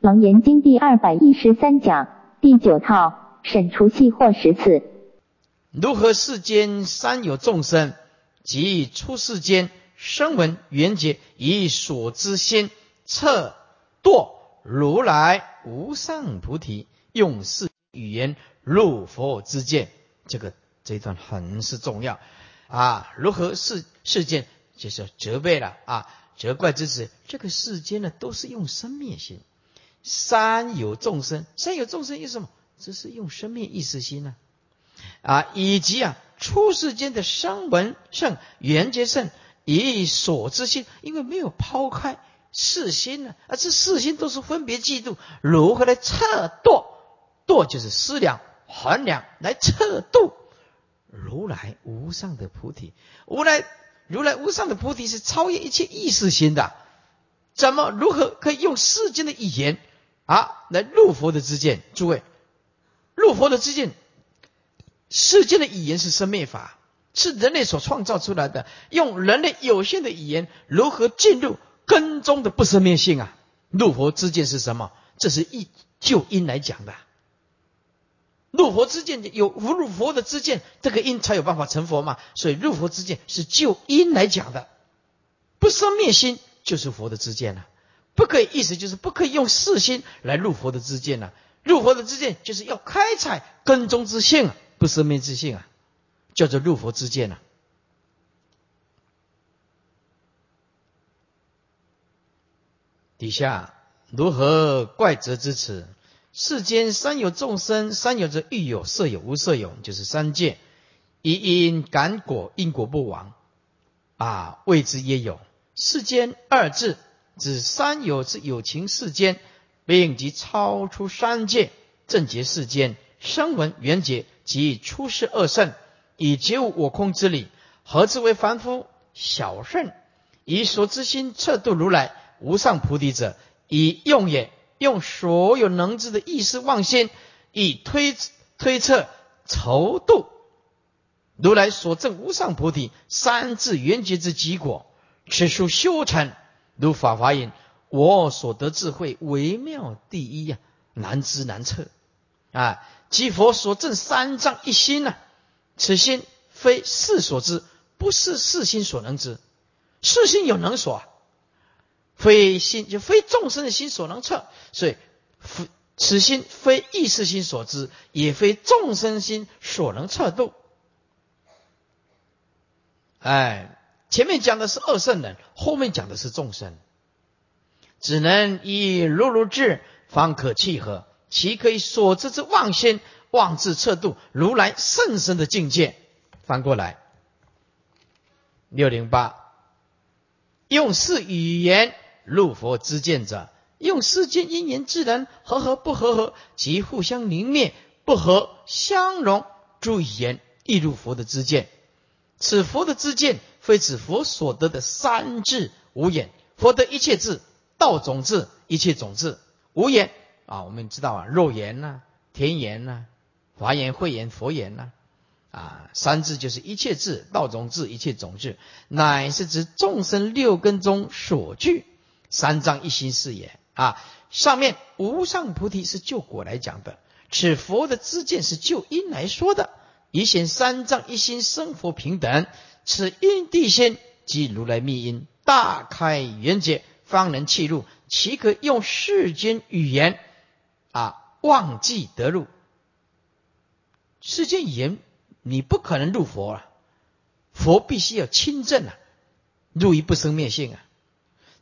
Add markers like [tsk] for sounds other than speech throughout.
楞严经第二百一十三讲第九套审除系或十次。如何世间三有众生，即出世间声闻缘觉，以所知心测度如来无上菩提，用是语言入佛之见。这个这一段很是重要啊！如何世世间就是责备了啊？责怪之词，这个世间呢都是用生灭心，三有众生，三有众生是什么？这是用生命意识心呢？啊，以及啊，出世间的声闻圣、缘觉圣，以所知心，因为没有抛开世心呢，啊，这世心都是分别嫉妒，如何来测度？度就是思量、衡量，来测度如来无上的菩提，无来。如来无上的菩提是超越一切意识心的，怎么如何可以用世间的语言啊来入佛的之见？诸位，入佛的之见，世间的语言是生灭法，是人类所创造出来的，用人类有限的语言如何进入根中的不生灭性啊？入佛之见是什么？这是一就因来讲的。入佛之见有无入佛的之见，这个因才有办法成佛嘛。所以入佛之见是就因来讲的，不生灭心就是佛的之见了。不可以意思就是不可以用世心来入佛的之见了。入佛的之见就是要开采根中之性啊，不生灭之性啊，叫做入佛之见啊。底下如何怪责之词？世间三有众生，三有着欲有、色有、无色有，就是三界。一因感果，因果不亡啊，谓之也有。世间二字指三有之有情世间，并及超出三界，正觉世间声闻缘觉及出世二圣，以觉悟我空之理，何之为凡夫小圣？以所知心测度如来无上菩提者，以用也。用所有能知的意识妄心，以推推测筹度如来所证无上菩提三智圆觉之极果，此属修成。如法华言：“我所得智慧微妙第一呀，难知难测啊！即佛所证三藏一心呐，此心非世所知，不是世心所能知，世心有能所。”非心就非众生的心所能测，所以此心非意识心所知，也非众生心所能测度。哎，前面讲的是二圣人，后面讲的是众生，只能以如如智方可契合，其可以所知之妄心妄自测度如来甚深的境界。翻过来，六零八，用是语言。入佛之见者，用世间因缘自然和合不和合，即互相凝灭不合相融诸语言，亦入佛的之见。此佛的之见，非指佛所得的三智无眼。佛得一切智，道种智，一切种智无眼啊。我们知道啊，肉眼呐，天眼呐，华严、慧眼、佛眼呐，啊，三智就是一切智、道种智、一切种智，乃是指众生六根中所具。三藏一心是也啊！上面无上菩提是就果来讲的，此佛的知见是就因来说的，以显三藏一心生佛平等。此因地心即如来密因，大开圆解，方能契入，岂可用世间语言啊忘记得入？世间语言你不可能入佛啊！佛必须要亲证啊，入于不生灭性啊！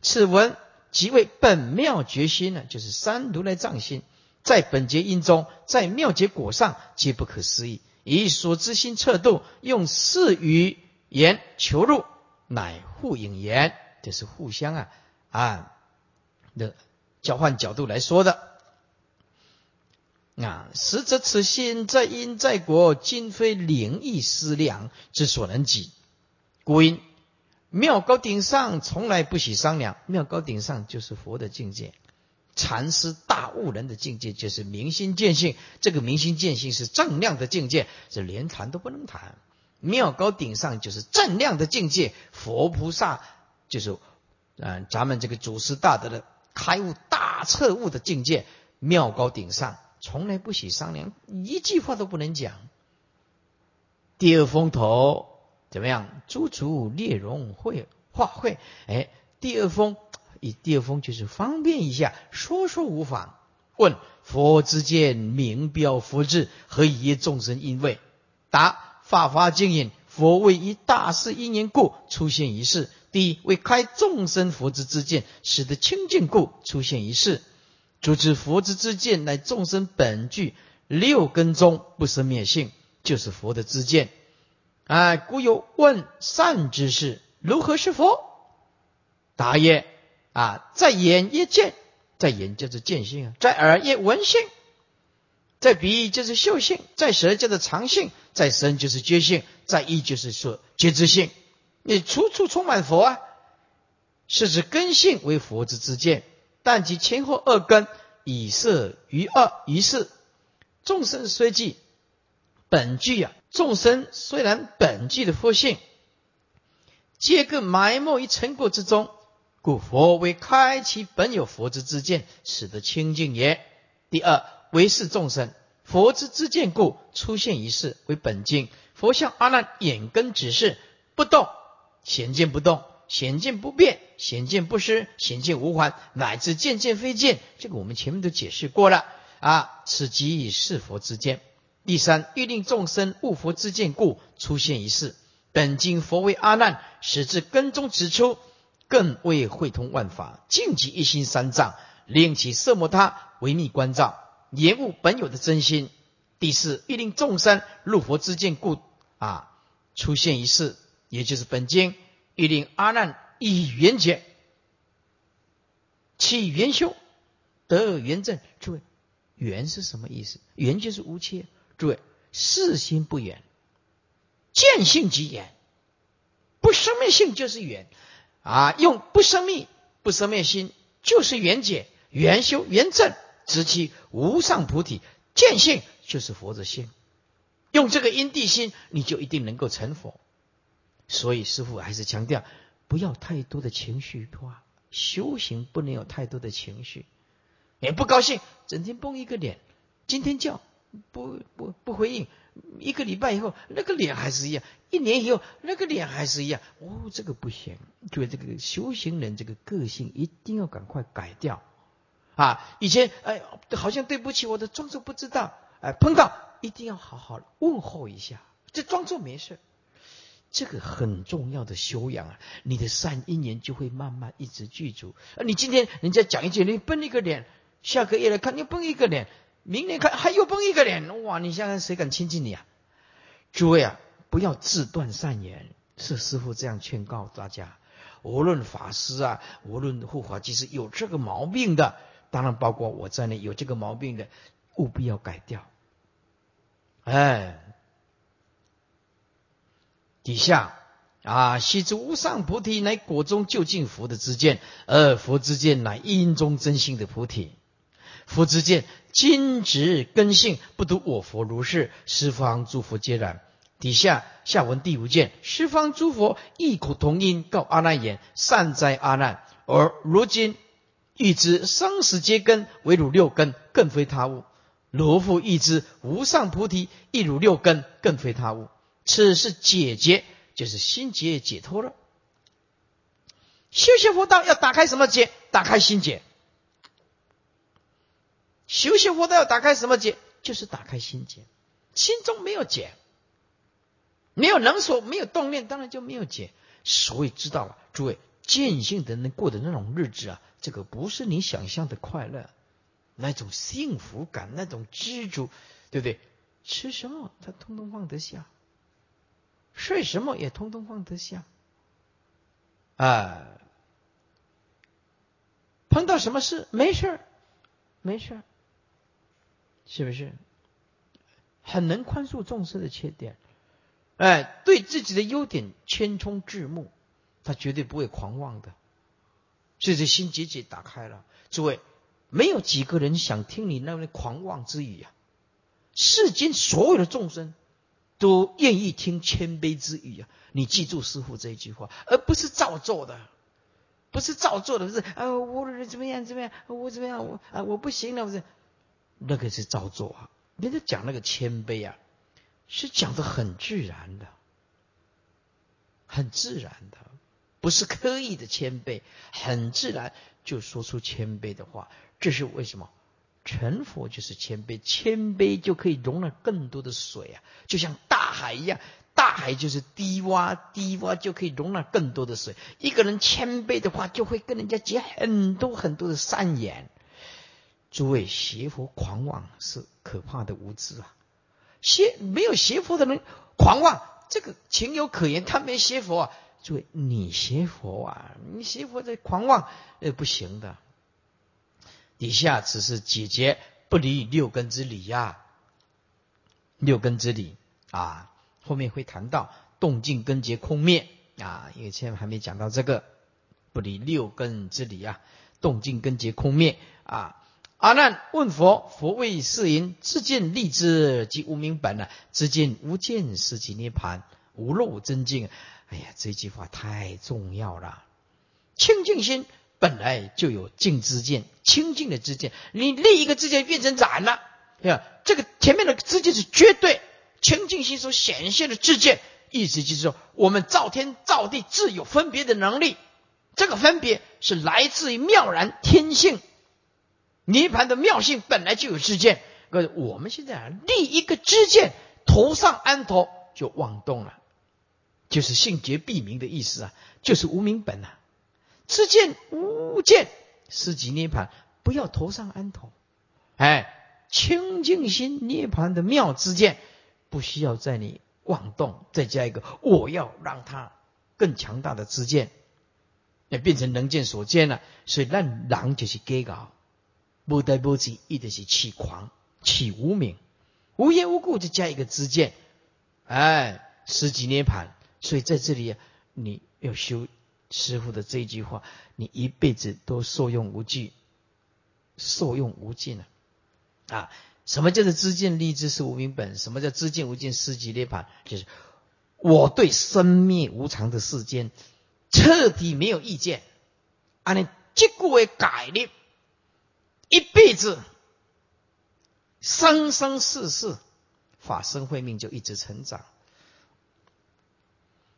此文即为本妙觉心呢，就是三如来藏心，在本觉因中，在妙结果上，皆不可思议。以所知心测度，用四语言求入，乃互应言，这是互相啊啊的交换角度来说的。啊，实则此心在因在果，今非灵异思量之所能及，故因。妙高顶上从来不许商量，妙高顶上就是佛的境界，禅师大悟人的境界就是明心见性，这个明心见性是正量的境界，是连谈都不能谈。妙高顶上就是正量的境界，佛菩萨就是，嗯，咱们这个祖师大德的开悟大彻悟的境界，妙高顶上，从来不许商量，一句话都不能讲。第二风头怎么样？诸足列容会化会，哎，第二风以第二风就是方便一下，说说无妨。问佛之见明标佛智，何以众生因为？答法华经引。佛为一大事因缘故出现一世。第一为开众生佛之之见，使得清净故出现一世。主持佛之之见乃众生本具六根中不生灭性，就是佛的之见。啊，故有问善之事如何是佛？答曰：啊，在眼也见，在眼就是见性啊，在耳也闻性。在鼻就是嗅性，在舌叫做尝性，在身就是觉性，在意就是说觉知性。你处处充满佛啊，是指根性为佛之之见，但其前后二根以色于二于是。众生虽具本具啊，众生虽然本具的佛性，皆各埋没于尘垢之中，故佛为开其本有佛之之见，使得清净也。第二。为是众生，佛之之见故出现一事为本经。佛向阿难眼根指示不动，显见不动，显见不变，显见不失，显见无还，乃至见见非见。这个我们前面都解释过了啊。此即是佛之见。第三，欲令众生悟佛之见故出现一事。本经佛为阿难，始至根中指出，更为会通万法，尽其一心三藏，令其色摩他为密关照。言悟本有的真心。第四，欲令众生入佛之见故啊，出现一事，也就是本经欲令阿难以圆解，起缘修，得缘正。诸位，圆是什么意思？圆就是无切。诸位，事心不圆，见性即圆，不生灭性就是圆啊。用不生灭、不生灭心，就是圆解、圆修、圆正。知其无上菩提见性就是佛的性，用这个因地心，你就一定能够成佛。所以师父还是强调，不要太多的情绪化，修行不能有太多的情绪。也不高兴，整天绷一个脸，今天叫不不不回应，一个礼拜以后那个脸还是一样，一年以后那个脸还是一样。哦，这个不行，就这个修行人这个个性一定要赶快改掉。啊，以前哎，好像对不起我的装作不知道，哎，碰到一定要好好问候一下，这装作没事，这个很重要的修养啊，你的善因缘就会慢慢一直具足。啊，你今天人家讲一句，你绷一个脸，下个月来看你绷一个脸，明年看还又绷一个脸，哇，你想想谁敢亲近你啊？诸位啊，不要自断善缘，是师傅这样劝告大家，无论法师啊，无论护法，其实有这个毛病的。当然，包括我在内有这个毛病的，务必要改掉。哎，底下啊，悉知无上菩提乃果中究竟佛的之见，而佛之见乃因中真性的菩提。佛之见今直根性，不独我佛如是，十方诸佛皆然。底下下文第五件，十方诸佛异口同音告阿难言：善哉阿难！而如今。欲知生死皆根，唯汝六根，更非他物。罗复欲知无上菩提，亦汝六根，更非他物。此是解结，就是心结解脱了。修行佛道要打开什么结？打开心结。修行佛道要打开什么结？就是打开心结。心中没有结，没有能所，没有动念，当然就没有结。所以知道了，诸位见性的人过的那种日子啊。这个不是你想象的快乐，那种幸福感，那种知足，对不对？吃什么他通通放得下，睡什么也通通放得下，啊，碰到什么事没事没事是不是？很能宽恕众生的缺点，哎，对自己的优点千冲至目，他绝对不会狂妄的。所以这心结结打开了，诸位，没有几个人想听你那位狂妄之语呀。世间所有的众生都愿意听谦卑之语啊。你记住师傅这一句话，而不是造作的，不是照做的，不是啊，我怎么样怎么样，我怎么样，我啊我不行了，不是，那个是照做啊。人家讲那个谦卑啊，是讲的很自然的，很自然的，不是刻意的谦卑，很自然就说出谦卑的话。这是为什么？成佛就是谦卑，谦卑就可以容纳更多的水啊，就像大海一样。大海就是低洼，低洼就可以容纳更多的水。一个人谦卑的话，就会跟人家结很多很多的善缘。诸位，邪佛狂妄是可怕的无知啊！邪没有邪佛的人狂妄，这个情有可原。他没邪佛啊，诸位，你邪佛啊，你邪佛在狂妄，呃，不行的。底下只是解决不离六根之理呀，六根之理啊。后面会谈到动静根结空灭啊，因为现在还没讲到这个不离六根之理啊，动静根结空灭啊。阿难问佛，佛为是言：自见立之即无明本啊，自见无见是即涅盘，无漏真境。哎呀，这句话太重要了。清净心本来就有净之见，清净的之见，你立一个之见变成染了，对吧？这个前面的之见是绝对。清净心所显现的之见，意思就是说，我们造天造地自有分别的能力。这个分别是来自于妙然天性，涅盘的妙性本来就有智见。可是我们现在啊，立一个知见，头上安头就妄动了，就是性觉必明的意思啊，就是无明本啊。知见无见，是即涅盘，不要头上安头。哎，清净心涅盘的妙之见。不需要在你妄动，再加一个我要让它更强大的知见，也变成能见所见了。所以那狼就是给搞，不得不急，一定是起狂、起无名，无缘无故就加一个知见，哎，十几涅盘。所以在这里你要修师傅的这一句话，你一辈子都受用无惧，受用无尽啊啊。什么叫做知见立知是无明本？什么叫知见无见失即涅盘？就是我对生灭无常的世间彻底没有意见，啊，你结果为改立，一辈子生生世世法身慧命就一直成长。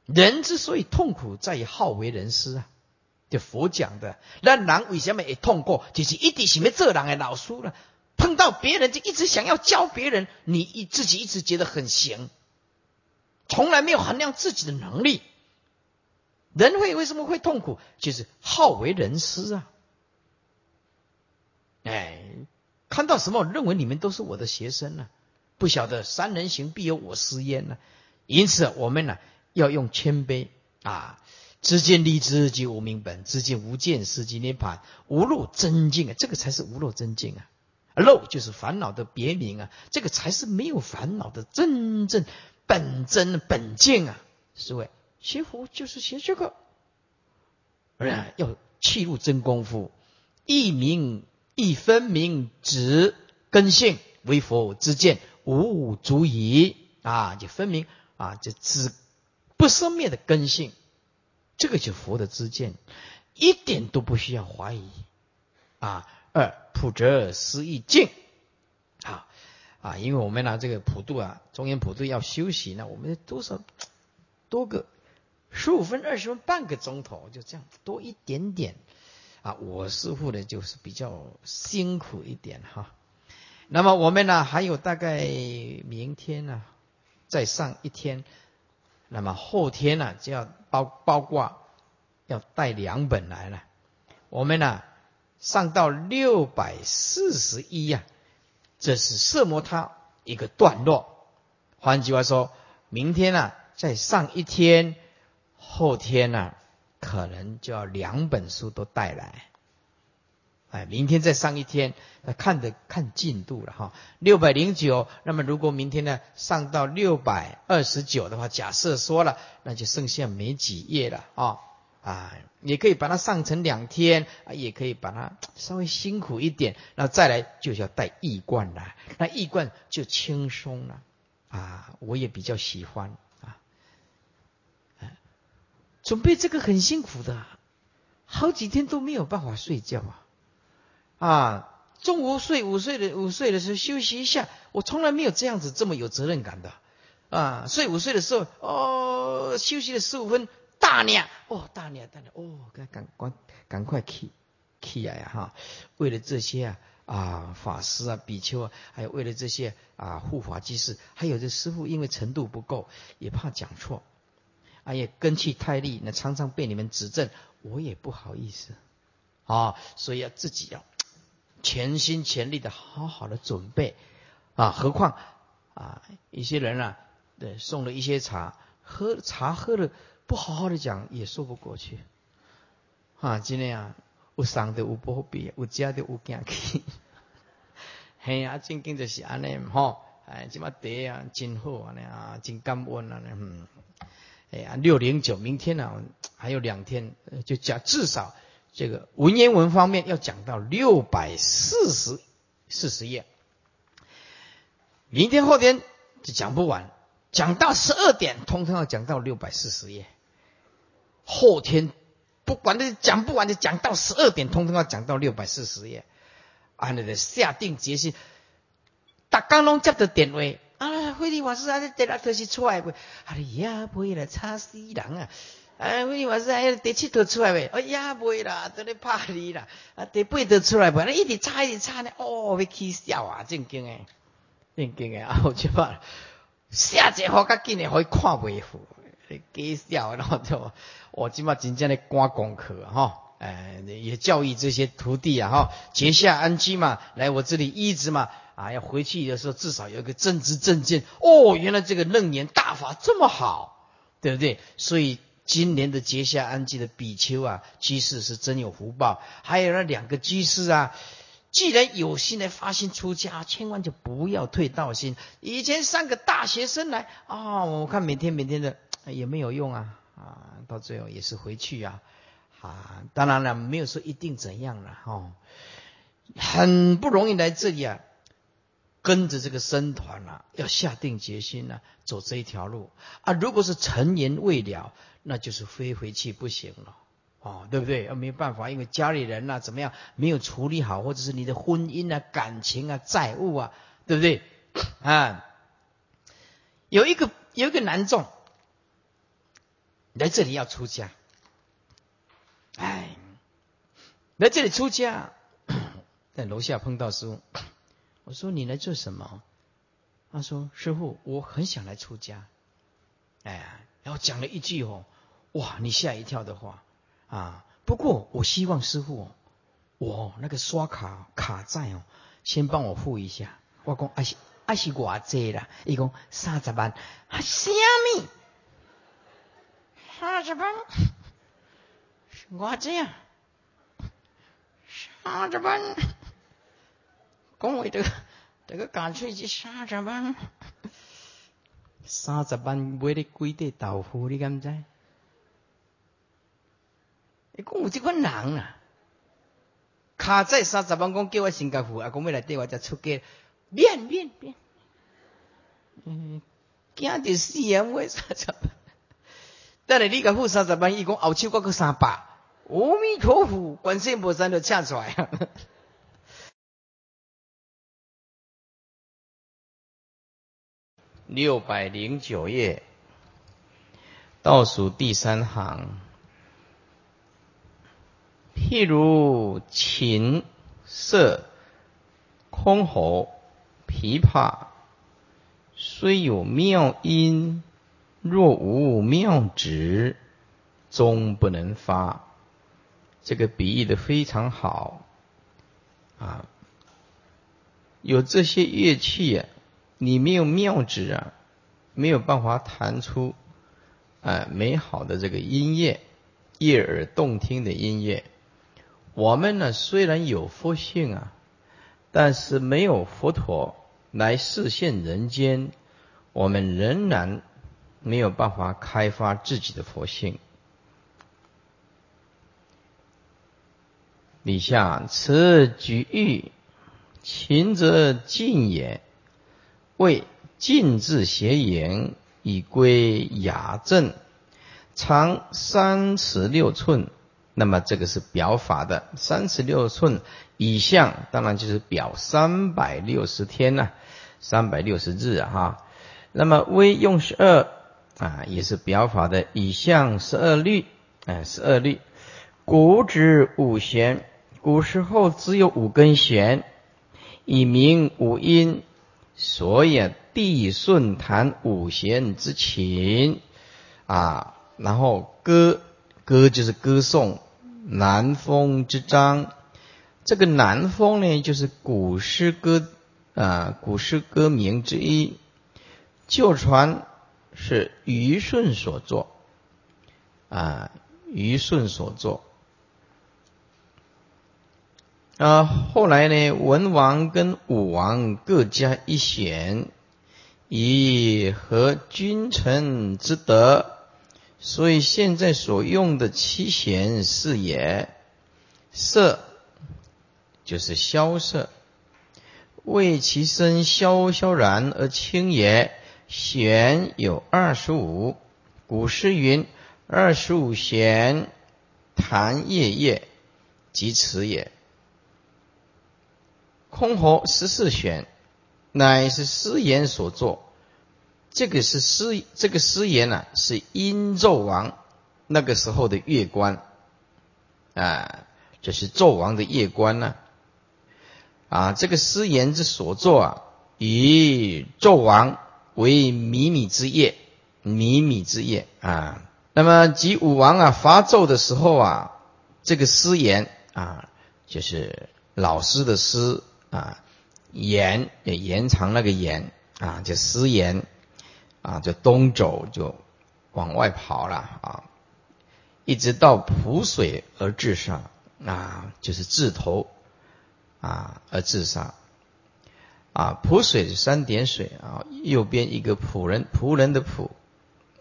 人之所以痛苦，在于好为人师啊，就佛讲的。那人为什么也痛苦？就是一定是要做人的老师了。碰到别人就一直想要教别人，你一自己一直觉得很行，从来没有衡量自己的能力。人会为什么会痛苦？就是好为人师啊！哎，看到什么认为你们都是我的学生呢？不晓得三人行必有我师焉呢？因此我们呢要用谦卑啊，知见立知即无明本，知见无见是即涅盘，无漏真境啊，这个才是无漏真境啊！漏就是烦恼的别名啊，这个才是没有烦恼的真正本真本境啊！是谓学佛就是学这个，要弃入真功夫，一明一分明指根性为佛之见，无足矣啊！就分明啊，就指不生灭的根性，这个就佛的知见，一点都不需要怀疑啊。二普泽思意境，啊啊，因为我们呢这个普渡啊，中原普渡要休息，那我们多少多个十五分、二十分、半个钟头，就这样多一点点啊。我师傅呢就是比较辛苦一点哈。那么我们呢还有大概明天呢再上一天，那么后天呢就要包包括要带两本来了。我们呢。上到六百四十一呀，这是色魔他一个段落。换句话说，明天呢再上一天，后天呢可能就要两本书都带来。哎，明天再上一天，那看的看进度了哈。六百零九，那么如果明天呢上到六百二十九的话，假设说了，那就剩下没几页了啊。啊，也可以把它上成两天，也可以把它 [tsk] 稍微辛苦一点，那再来就是要带易罐了，那易罐就轻松了，啊，我也比较喜欢啊，准备这个很辛苦的，好几天都没有办法睡觉啊！啊，中午睡午睡的午睡的时候休息一下，我从来没有这样子这么有责任感的啊！睡午睡的时候，哦，休息了十五分，大尿哦，大尿大尿哦，赶赶赶赶快起起来呀哈！为了这些啊啊法师啊比丘啊，还有为了这些啊护法居士，还有这师傅，因为程度不够，也怕讲错。哎呀，根气太利，那常常被你们指正，我也不好意思啊，所以要自己要全心全力的好好的准备啊。何况啊，一些人啊，对送了一些茶，喝茶喝了不好好的讲，也说不过去啊。今天啊，有伤的有波比，有家的有惊气，[laughs] 嘿啊，正经就是安尼吼，哎，这么茶啊，真好安尼啊，真感恩啊，嗯。哎呀，六零九，明天呢还有两天，就讲至少这个文言文方面要讲到六百四十四十页。明天后天就讲不完，讲到十二点，通通要讲到六百四十页。后天不管那讲不完，就讲到十二点，通通要讲到六百四十页。啊，那个下定决心，大刚拢接的点位。啊，慧利法师啊，这第六头是出来不？啊，呀，不会了，差死人啊！啊，慧利法师啊，第七头出来未？哎呀，不会啦，都咧怕你啦！啊，第八头出来未？那一直差一直差呢，哦，要起笑啊，正经诶，正经诶，啊，我就怕下节课较紧诶，可以看袂赴，给笑，然后就我今嘛真正咧赶功课哈，哎，也教育这些徒弟啊哈，结下安居嘛，来我这里一直嘛。啊，要回去的时候至少有个正知正见哦，原来这个楞严大法这么好，对不对？所以今年的结下安居的比丘啊，居士是真有福报。还有那两个居士啊，既然有心来发心出家，千万就不要退道心。以前三个大学生来啊，我看每天每天的也没有用啊啊，到最后也是回去啊啊，当然了，没有说一定怎样了哈，很不容易来这里啊。跟着这个僧团啊，要下定决心啊，走这一条路啊。如果是成言未了，那就是飞回去不行了，哦，对不对？啊，没办法，因为家里人呐怎么样没有处理好，或者是你的婚姻啊、感情啊、债务啊，对不对？啊，有一个有一个男众来这里要出家，哎，来这里出家，在楼下碰到师傅。我说你来做什么？他说：“师傅，我很想来出家。”哎，然后讲了一句哦，哇，你吓一跳的话啊！不过我希望师傅，我那个刷卡卡债哦，先帮我付一下。我讲啊是啊是偌济啦，伊讲三十万，啊虾米？三十万？偌济啊？三十万？讲话这个这个干脆是三十万，三十万买的几袋豆腐，你敢知？你讲有这款人啊？卡在三十万，讲叫我新加坡，啊，讲要来带我只出街，变变变，嗯，惊着死啊！买三十万，等下你甲付三十万，伊讲后手阁个三百，阿弥陀佛，观世音菩萨就请出来。六百零九页，倒数第三行。譬如琴、瑟、箜篌、琵琶，虽有妙音，若无妙指，终不能发。这个比喻的非常好啊！有这些乐器啊。你没有妙指啊，没有办法弹出啊美好的这个音乐，悦耳动听的音乐。我们呢虽然有佛性啊，但是没有佛陀来示现人间，我们仍然没有办法开发自己的佛性。底下此举喻，勤则静也。为静字谐言，以归雅正，长三尺六寸，那么这个是表法的三十六寸以相，当然就是表三百六十天呐，三百六十日啊哈。那么微用十二啊，也是表法的以相十二律，哎，十二律。古指五弦，古时候只有五根弦，以名五音，所以啊地顺弹五弦之琴啊。然后歌歌就是歌颂南风之章，这个南风呢，就是古诗歌啊，古诗歌名之一。旧传是虞舜所作啊，虞舜所作。啊，后来呢，文王跟武王各加一弦，以和君臣之德。所以现在所用的七弦是也，色就是萧瑟，为其声萧萧然而清也。弦有二十五，古诗云：“二十五弦，弹夜夜，即此也。”箜篌十四选，乃是诗言所作。这个是诗，这个诗言呢，是殷纣王那个时候的乐官啊，这是纣王的乐官呢啊。这个诗言之所作啊，以纣王为靡靡之业，靡靡之业啊。那么及武王啊伐纣的时候啊，这个诗言啊，就是老师的诗。啊，延也延长那个延啊，就失延啊，就东走就往外跑了啊，一直到蒲水而至上啊，就是至头啊而至上啊，蒲水是三点水啊，右边一个仆人仆人的仆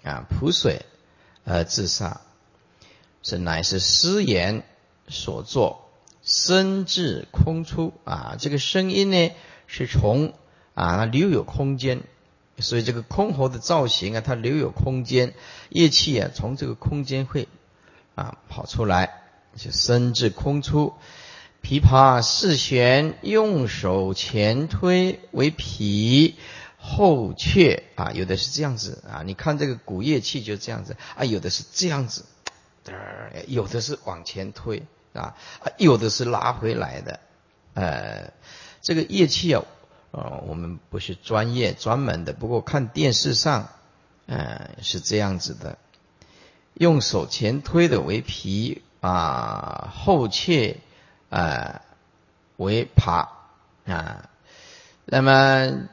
啊，蒲水而至上，是乃是失言所作。声至空出啊，这个声音呢是从啊它留有空间，所以这个箜篌的造型啊，它留有空间，乐器啊从这个空间会啊跑出来，就声至空出。琵琶四弦，用手前推为皮，后却啊，有的是这样子啊，你看这个古乐器就这样子啊，有的是这样子，有的是往前推。啊，有的是拉回来的，呃，这个乐器啊，呃，我们不是专业专门的，不过看电视上，呃，是这样子的，用手前推的为皮啊，后切啊为耙啊，那么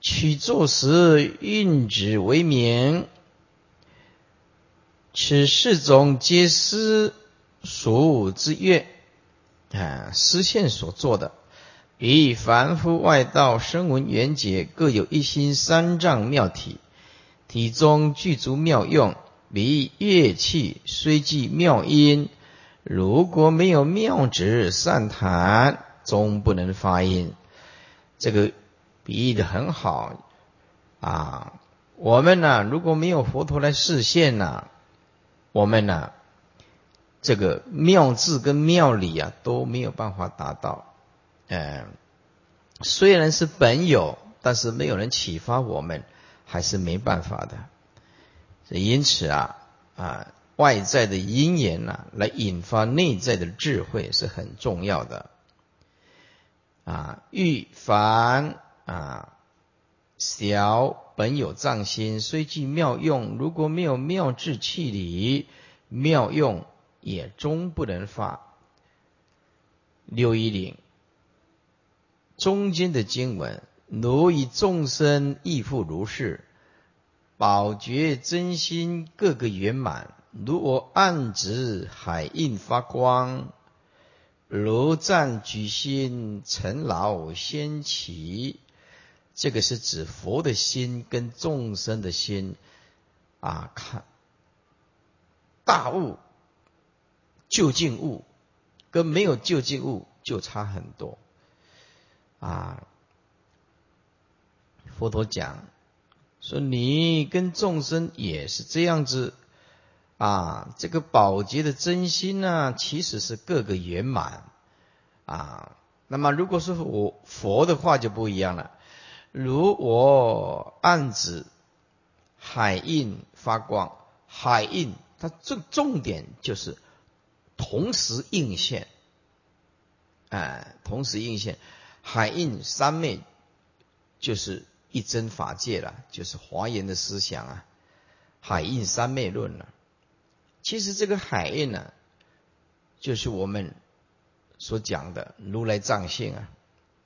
取作时运指为名，此四种皆是。属之乐啊，丝线所做的，以凡夫外道声闻缘觉各有一心三藏妙体，体中具足妙用。比乐器虽具妙音，如果没有妙指善弹，终不能发音。这个比喻的很好啊。我们呢，如果没有佛陀来示现呢，我们呢？这个妙智跟妙理啊都没有办法达到，嗯，虽然是本有，但是没有人启发我们，还是没办法的。因此啊啊，外在的因缘呐，来引发内在的智慧是很重要的。啊，欲凡啊小本有藏心，虽具妙用，如果没有妙智气理妙用。也终不能发。六一零中间的经文，如以众生亦复如是，宝觉真心各个圆满，如我暗指海印发光，如赞举心尘劳先起。这个是指佛的心跟众生的心啊，看大悟。就近物跟没有就近物就差很多啊！佛陀讲说，你跟众生也是这样子啊，这个宝洁的真心呢，其实是各个圆满啊。那么如果是我佛的话就不一样了，如我暗指海印发光，海印它重重点就是同时应现，哎，同时应现，海印三昧就是一真法界了，就是华严的思想啊，海印三昧论了。其实这个海印呢，就是我们所讲的如来藏性啊，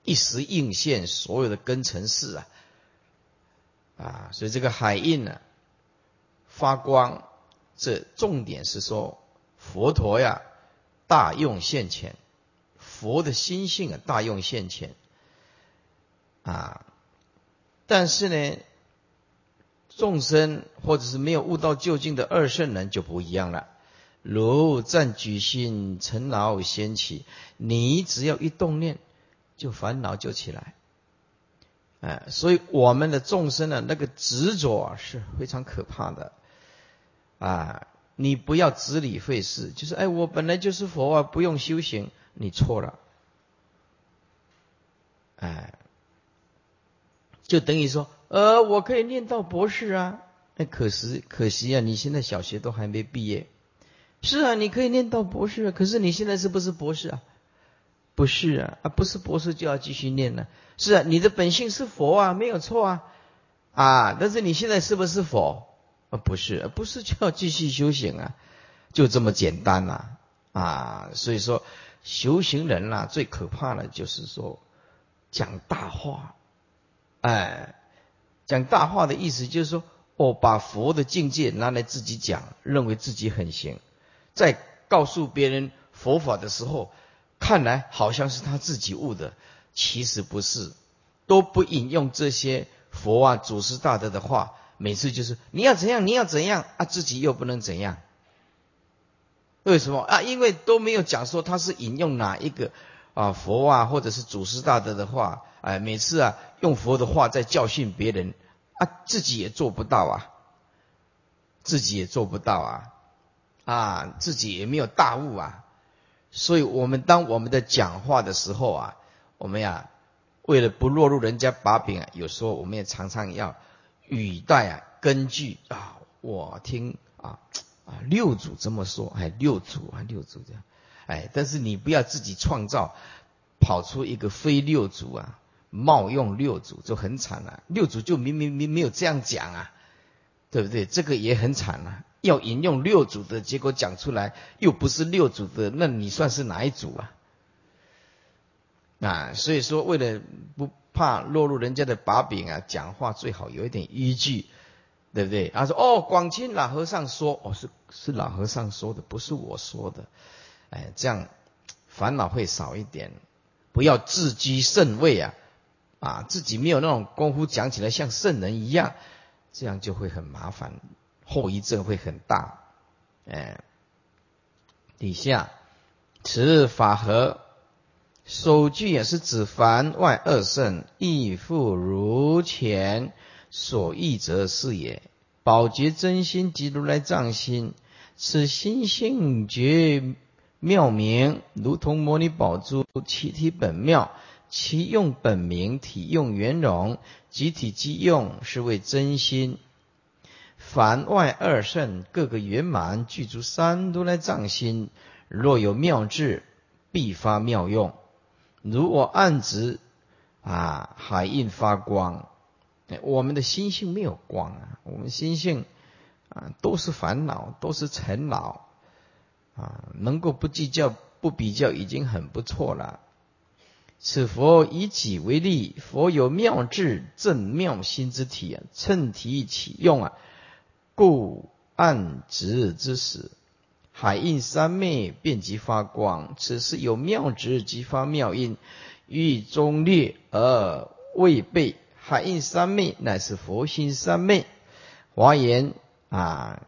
一时应现所有的根尘事啊，啊，所以这个海印呢发光，这重点是说佛陀呀大用现前，佛的心性啊大用现前啊，但是呢。众生或者是没有悟到究竟的二圣人就不一样了。如暂举心，尘恼先起，你只要一动念，就烦恼就起来。哎，所以我们的众生呢，那个执着啊是非常可怕的。啊，你不要执理费事，就是哎，我本来就是佛啊，不用修行，你错了。哎，就等于说。呃，我可以念到博士啊，那可惜可惜啊，你现在小学都还没毕业。是啊，你可以念到博士，可是你现在是不是博士啊？不是啊，啊不是博士就要继续念呢。是啊，你的本性是佛啊，没有错啊，啊，但是你现在是不是佛？不是，不是就要继续修行啊，就这么简单呐，啊，所以说修行人呐，最可怕的就是说讲大话，哎。讲大话的意思就是说，我把佛的境界拿来自己讲，认为自己很行，在告诉别人佛法的时候，看来好像是他自己悟的，其实不是，都不引用这些佛啊祖师大德的话，每次就是你要怎样，你要怎样啊，自己又不能怎样，为什么啊？因为都没有讲说他是引用哪一个啊佛啊，或者是祖师大德的话。哎，每次啊，用佛的话在教训别人，啊，自己也做不到啊，自己也做不到啊，啊，自己也没有大悟啊，所以，我们当我们的讲话的时候啊，我们呀，为了不落入人家把柄啊，有时候我们也常常要语带啊，根据啊，我听啊啊六祖这么说，哎，六祖啊，六祖这样，哎，但是你不要自己创造，跑出一个非六祖啊。冒用六祖就很惨了，六祖就明明明没有这样讲啊，对不对？这个也很惨啊，要引用六祖的结果讲出来，又不是六祖的，那你算是哪一组啊？啊，所以说为了不怕落入人家的把柄啊，讲话最好有一点依据，对不对？他说：“哦，广清老和尚说，哦是是老和尚说的，不是我说的。”哎，这样烦恼会少一点，不要自居圣位啊。啊，自己没有那种功夫，讲起来像圣人一样，这样就会很麻烦，后遗症会很大。哎，底下此法和首句也是指凡外二圣，亦复如前所译者是也。宝觉真心即如来藏心，此心性觉妙明，如同摩尼宝珠，其体本妙。其用本名，体用圆融，集体即用，是为真心。凡外二圣，各个圆满，具足三如来藏心。若有妙智，必发妙用。如果暗指啊，海印发光。我们的心性没有光啊，我们心性啊都是烦恼，都是尘劳啊，能够不计较、不比较，已经很不错了。此佛以己为例，佛有妙智正妙心之体啊，趁体起用啊，故暗直之时，海印三昧便即发光。此时有妙直即发妙印，欲中略而未备。海印三昧乃是佛心三昧。华严啊，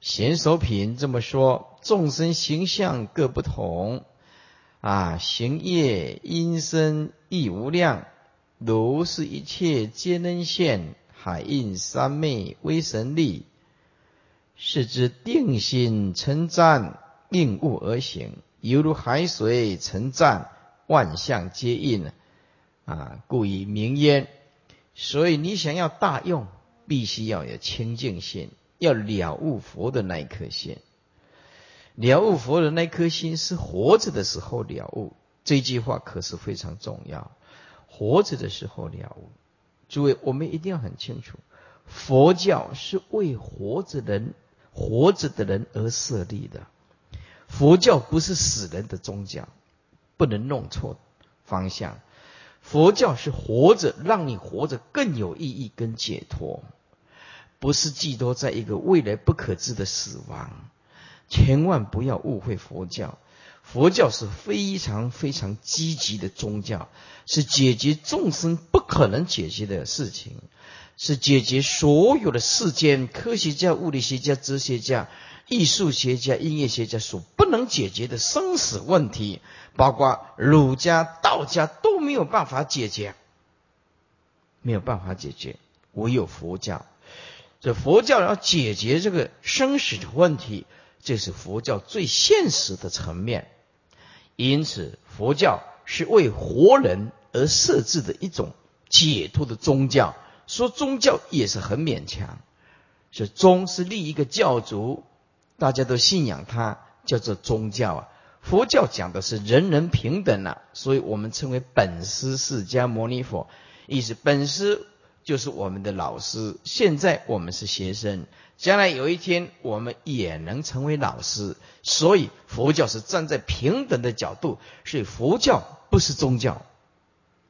贤首品这么说：众生形象各不同。啊，行业因身亦无量，如是一切皆能现，海印三昧威神力。是指定心称赞应物而行，犹如海水称赞万象皆应啊，故以名焉。所以你想要大用，必须要有清净心，要了悟佛的那一颗心。了悟佛的那颗心是活着的时候了悟，这句话可是非常重要。活着的时候了悟，诸位，我们一定要很清楚，佛教是为活着人、活着的人而设立的。佛教不是死人的宗教，不能弄错方向。佛教是活着，让你活着更有意义跟解脱，不是寄托在一个未来不可知的死亡。千万不要误会佛教，佛教是非常非常积极的宗教，是解决众生不可能解决的事情，是解决所有的世间科学家、物理学家、哲学家、艺术学家、音乐学家所不能解决的生死问题，包括儒家、道家都没有办法解决，没有办法解决，唯有佛教。这佛教要解决这个生死的问题。这是佛教最现实的层面，因此佛教是为活人而设置的一种解脱的宗教。说宗教也是很勉强，是宗是立一个教主，大家都信仰他，叫做宗教啊。佛教讲的是人人平等啊，所以我们称为本师释迦牟尼佛，意思本师就是我们的老师，现在我们是学生。将来有一天，我们也能成为老师。所以佛教是站在平等的角度，所以佛教不是宗教，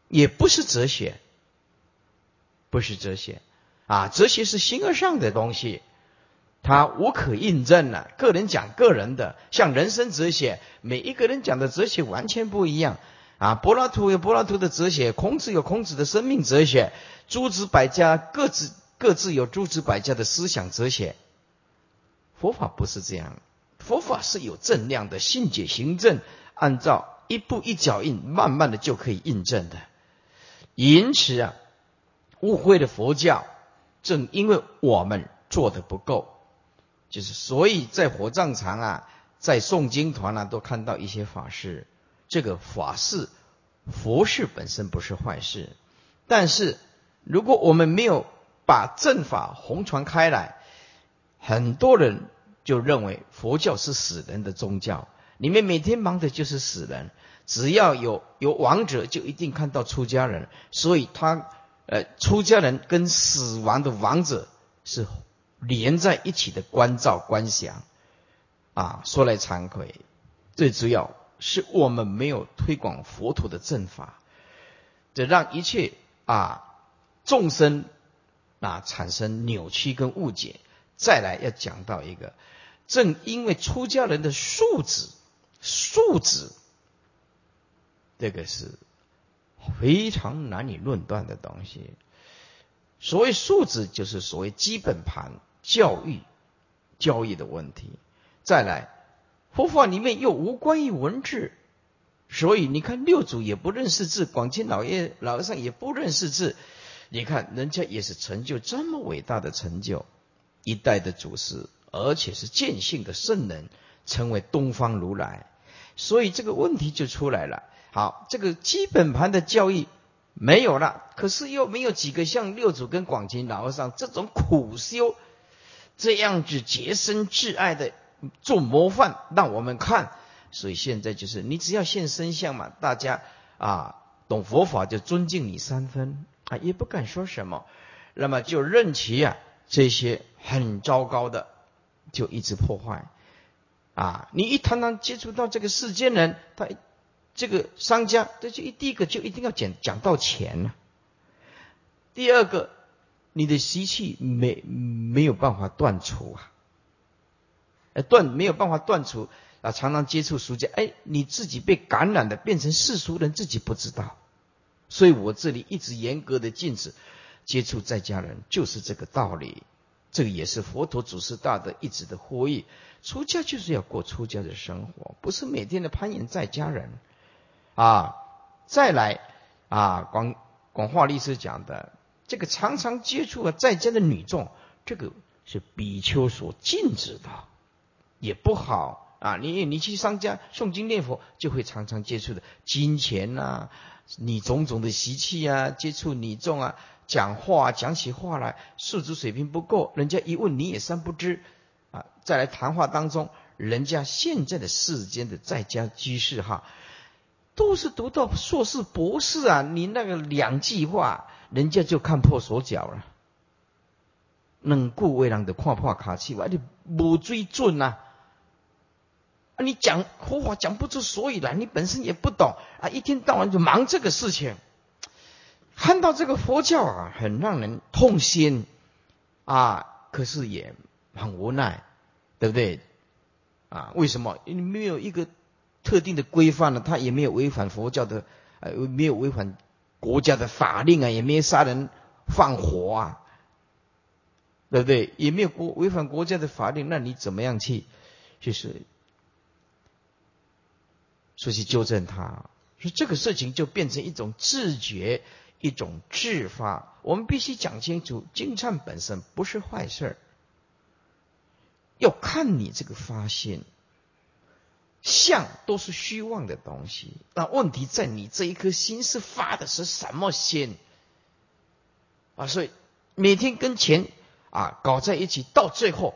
也不是哲学，不是哲学啊！哲学是形而上的东西，它无可印证了。个人讲个人的，像人生哲学，每一个人讲的哲学完全不一样啊！柏拉图有柏拉图的哲学，孔子有孔子的生命哲学，诸子百家各自。各自有诸子百家的思想哲学，佛法不是这样，佛法是有正量的信解行证，按照一步一脚印，慢慢的就可以印证的。因此啊，误会了佛教，正因为我们做的不够，就是所以在火葬场啊，在诵经团啊，都看到一些法事。这个法事，佛事本身不是坏事，但是如果我们没有。把正法红传开来，很多人就认为佛教是死人的宗教，里面每天忙的就是死人，只要有有亡者，就一定看到出家人，所以他呃出家人跟死亡的亡者是连在一起的关照观想啊。说来惭愧，最主要是我们没有推广佛陀的正法，这让一切啊众生。啊产生扭曲跟误解，再来要讲到一个，正因为出家人的素质，素质，这个是非常难以论断的东西。所谓素质，就是所谓基本盘教育，教育的问题。再来，佛法里面又无关于文字，所以你看六祖也不认识字，广清老爷老和尚也不认识字。你看，人家也是成就这么伟大的成就，一代的祖师，而且是见性的圣人，成为东方如来，所以这个问题就出来了。好，这个基本盘的教育没有了，可是又没有几个像六祖跟广清老和尚这种苦修，这样子洁身自爱的做模范让我们看。所以现在就是你只要现身相嘛，大家啊懂佛法就尊敬你三分。啊，也不敢说什么，那么就任其啊这些很糟糕的，就一直破坏。啊，你一谈谈接触到这个世间人，他这个商家，这就一第一个就一定要讲讲到钱了。第二个，你的习气没没有办法断除啊，呃断没有办法断除啊，常常接触俗家，哎，你自己被感染的变成世俗人，自己不知道。所以我这里一直严格的禁止接触在家人，就是这个道理。这个也是佛陀祖师大德一直的呼吁：出家就是要过出家的生活，不是每天的攀岩在家人。啊，再来啊，广广化律师讲的这个常常接触啊在家的女众，这个是比丘所禁止的，也不好啊。你你去商家诵经念佛，就会常常接触的金钱呐，你种种的习气啊，接触女众啊，讲话讲起话来，素质水平不够，人家一问你也三不知啊。再来谈话当中，人家现在的世间的在家居士哈，都是读到硕士博士啊，你那个两句话，人家就看破手脚了。能顾为人的看破卡气，我你无追准呐！啊，你讲佛法讲不出所以来，你本身也不懂啊，一天到晚就忙这个事情。看到这个佛教啊，很让人痛心啊，可是也很无奈，对不对？啊，为什么？因为没有一个特定的规范呢，他也没有违反佛教的，呃，没有违反国家的法令啊，也没有杀人放火啊。对不对？也没有国违反国家的法令，那你怎么样去，就是说去纠正他？所以这个事情就变成一种自觉，一种自发。我们必须讲清楚，经忏本身不是坏事儿，要看你这个发现。相都是虚妄的东西，那问题在你这一颗心是发的是什么心啊？所以每天跟钱。啊，搞在一起，到最后，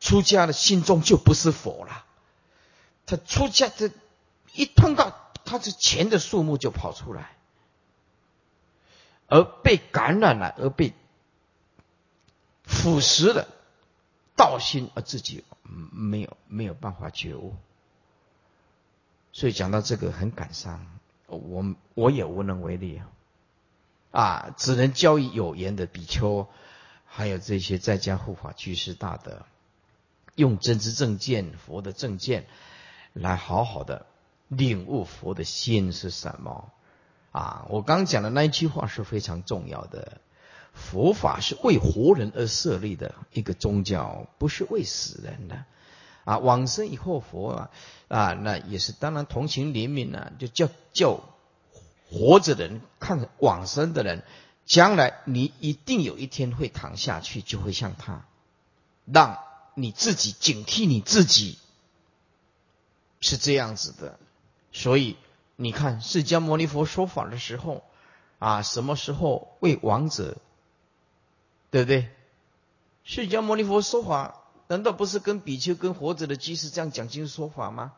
出家的心中就不是佛了。他出家的，一碰到他的钱的数目就跑出来，而被感染了，而被腐蚀了道心，而自己没有没有办法觉悟。所以讲到这个很感伤，我我也无能为力啊，啊，只能教以有缘的比丘。还有这些在家护法居士大德，用真知正见、佛的正见，来好好的领悟佛的心是什么啊！我刚讲的那一句话是非常重要的。佛法是为活人而设立的一个宗教，不是为死人的！啊往生以后佛啊啊，那也是当然同情怜悯啊，就叫叫活着的人看往生的人。将来你一定有一天会躺下去，就会像他，让你自己警惕你自己，是这样子的。所以你看，释迦牟尼佛说法的时候，啊，什么时候为王者，对不对？释迦牟尼佛说法，难道不是跟比丘、跟活着的居士这样讲经说法吗？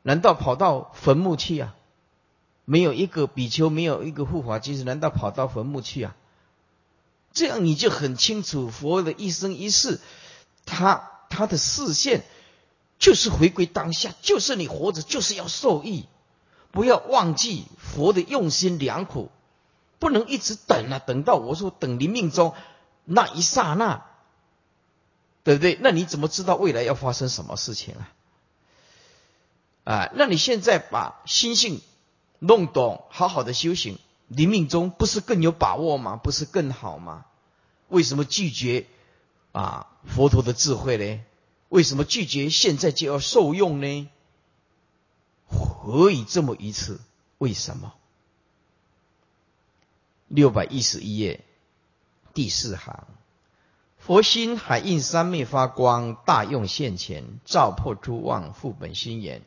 难道跑到坟墓去啊？没有一个比丘，没有一个护法居士，难道跑到坟墓去啊？这样你就很清楚，佛的一生一世，他他的视线就是回归当下，就是你活着就是要受益，不要忘记佛的用心良苦，不能一直等啊，等到我说等临命中那一刹那，对不对？那你怎么知道未来要发生什么事情啊？啊，那你现在把心性。弄懂，好好的修行，临命中不是更有把握吗？不是更好吗？为什么拒绝啊佛陀的智慧呢？为什么拒绝现在就要受用呢？何以这么一次？为什么？六百一十一页第四行，佛心海印三昧发光，大用现前，照破诸妄，复本心眼。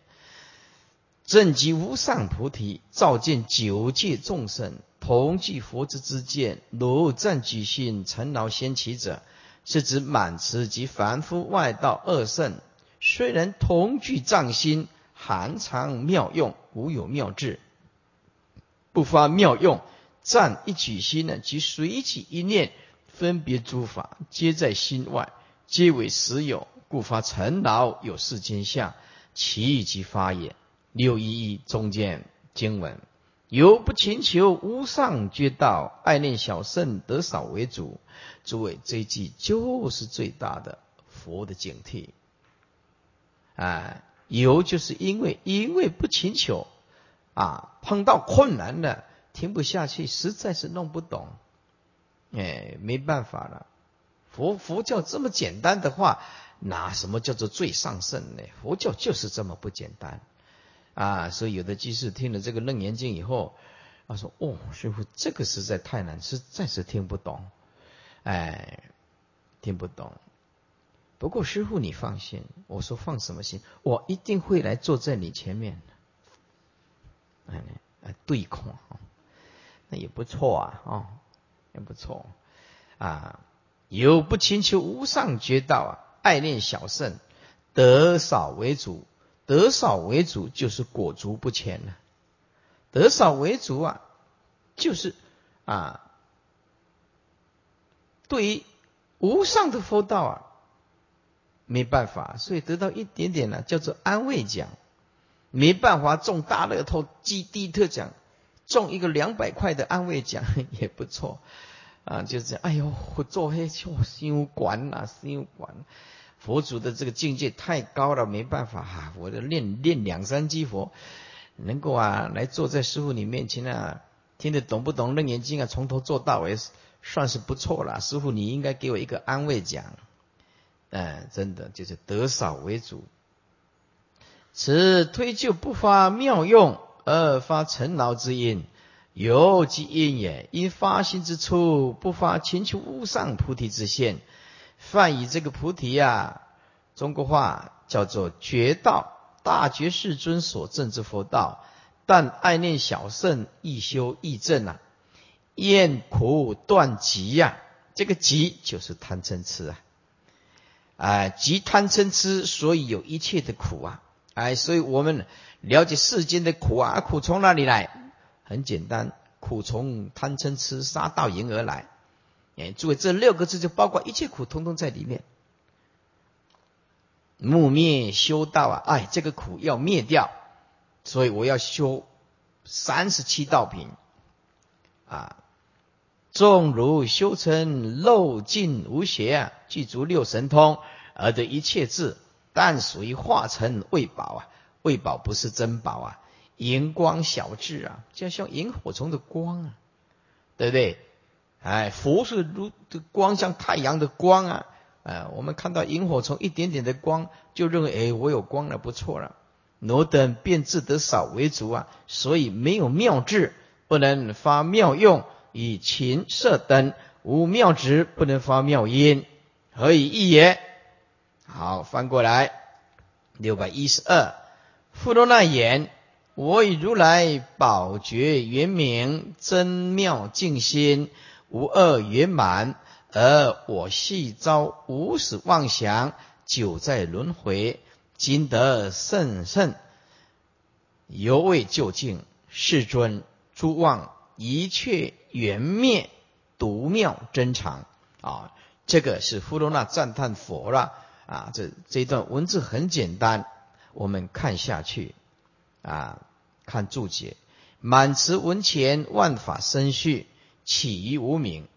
正极无上菩提，照见九界众生，同具佛之之见，如赞举心，尘劳先起者，是指满慈及凡夫外道二圣，虽然同具藏心，含藏妙用，无有妙智，不发妙用，赞一举心呢，即随起一念，分别诸法，皆在心外，皆为实有，故发尘劳有世间相，其意即发也。六一一中间经文，由不勤求无上觉道，爱念小圣得少为主。诸位，这句就是最大的佛的警惕。啊，有就是因为因为不勤求，啊，碰到困难了，听不下去，实在是弄不懂，哎，没办法了。佛佛教这么简单的话，哪什么叫做最上圣呢？佛教就是这么不简单。啊，所以有的居士听了这个楞严经以后，他说：“哦，师傅，这个实在太难，实在是听不懂。哎，听不懂。不过师傅你放心，我说放什么心？我一定会来坐在你前面的，哎哎对抗，也不错啊，哦，也不错啊。有不请求无上觉道啊，爱念小圣，得少为主，得少为主就是裹足不前了。得少为主啊，就是啊，对于无上的佛道啊，没办法，所以得到一点点呢，叫做安慰奖。没办法中大乐透、积地特奖，中一个两百块的安慰奖 [laughs] 也不错啊。就这样，哎呦，我做黑我心无管呐，心无管。佛祖的这个境界太高了，没办法哈，我就练练两三击佛。能够啊，来坐在师傅你面前啊，听得懂不懂楞严经啊，从头做到尾，算是不错了。师傅你应该给我一个安慰奖，嗯，真的就是得少为主。此推就不发妙用而发尘劳之因，有即因也。因发心之处不发请求无上菩提之现，泛以这个菩提啊，中国话叫做觉道。大觉世尊所证之佛道，但爱念小圣易修易证啊，厌苦断集呀，这个集就是贪嗔痴啊，哎，集贪嗔痴，所以有一切的苦啊，哎，所以我们了解世间的苦啊，苦从哪里来？很简单，苦从贪嗔痴杀盗淫而来。哎，诸位，这六个字就包括一切苦，通通在里面。木灭修道啊，哎，这个苦要灭掉，所以我要修三十七道品啊。纵如修成漏尽无邪啊，具足六神通而得一切智，但属于化成未宝啊，未宝不是珍宝啊，荧光小智啊，就像萤火虫的光啊，对不对？哎，佛是如光，像太阳的光啊。啊，我们看到萤火虫一点点的光，就认为哎，我有光了，不错了。罗等便智得少为主啊，所以没有妙智，不能发妙用；以琴瑟等无妙智，不能发妙音，何以异也？好，翻过来，六百一十二，富罗那言：我以如来宝觉圆明真妙净心，无二圆满。而我系遭无始妄想，久在轮回，今得甚甚，犹未究竟。世尊，诸妄一切缘灭，独妙真常。啊，这个是富罗那赞叹佛了。啊，这这一段文字很简单，我们看下去。啊，看注解：满池文前，万法生序，起于无名。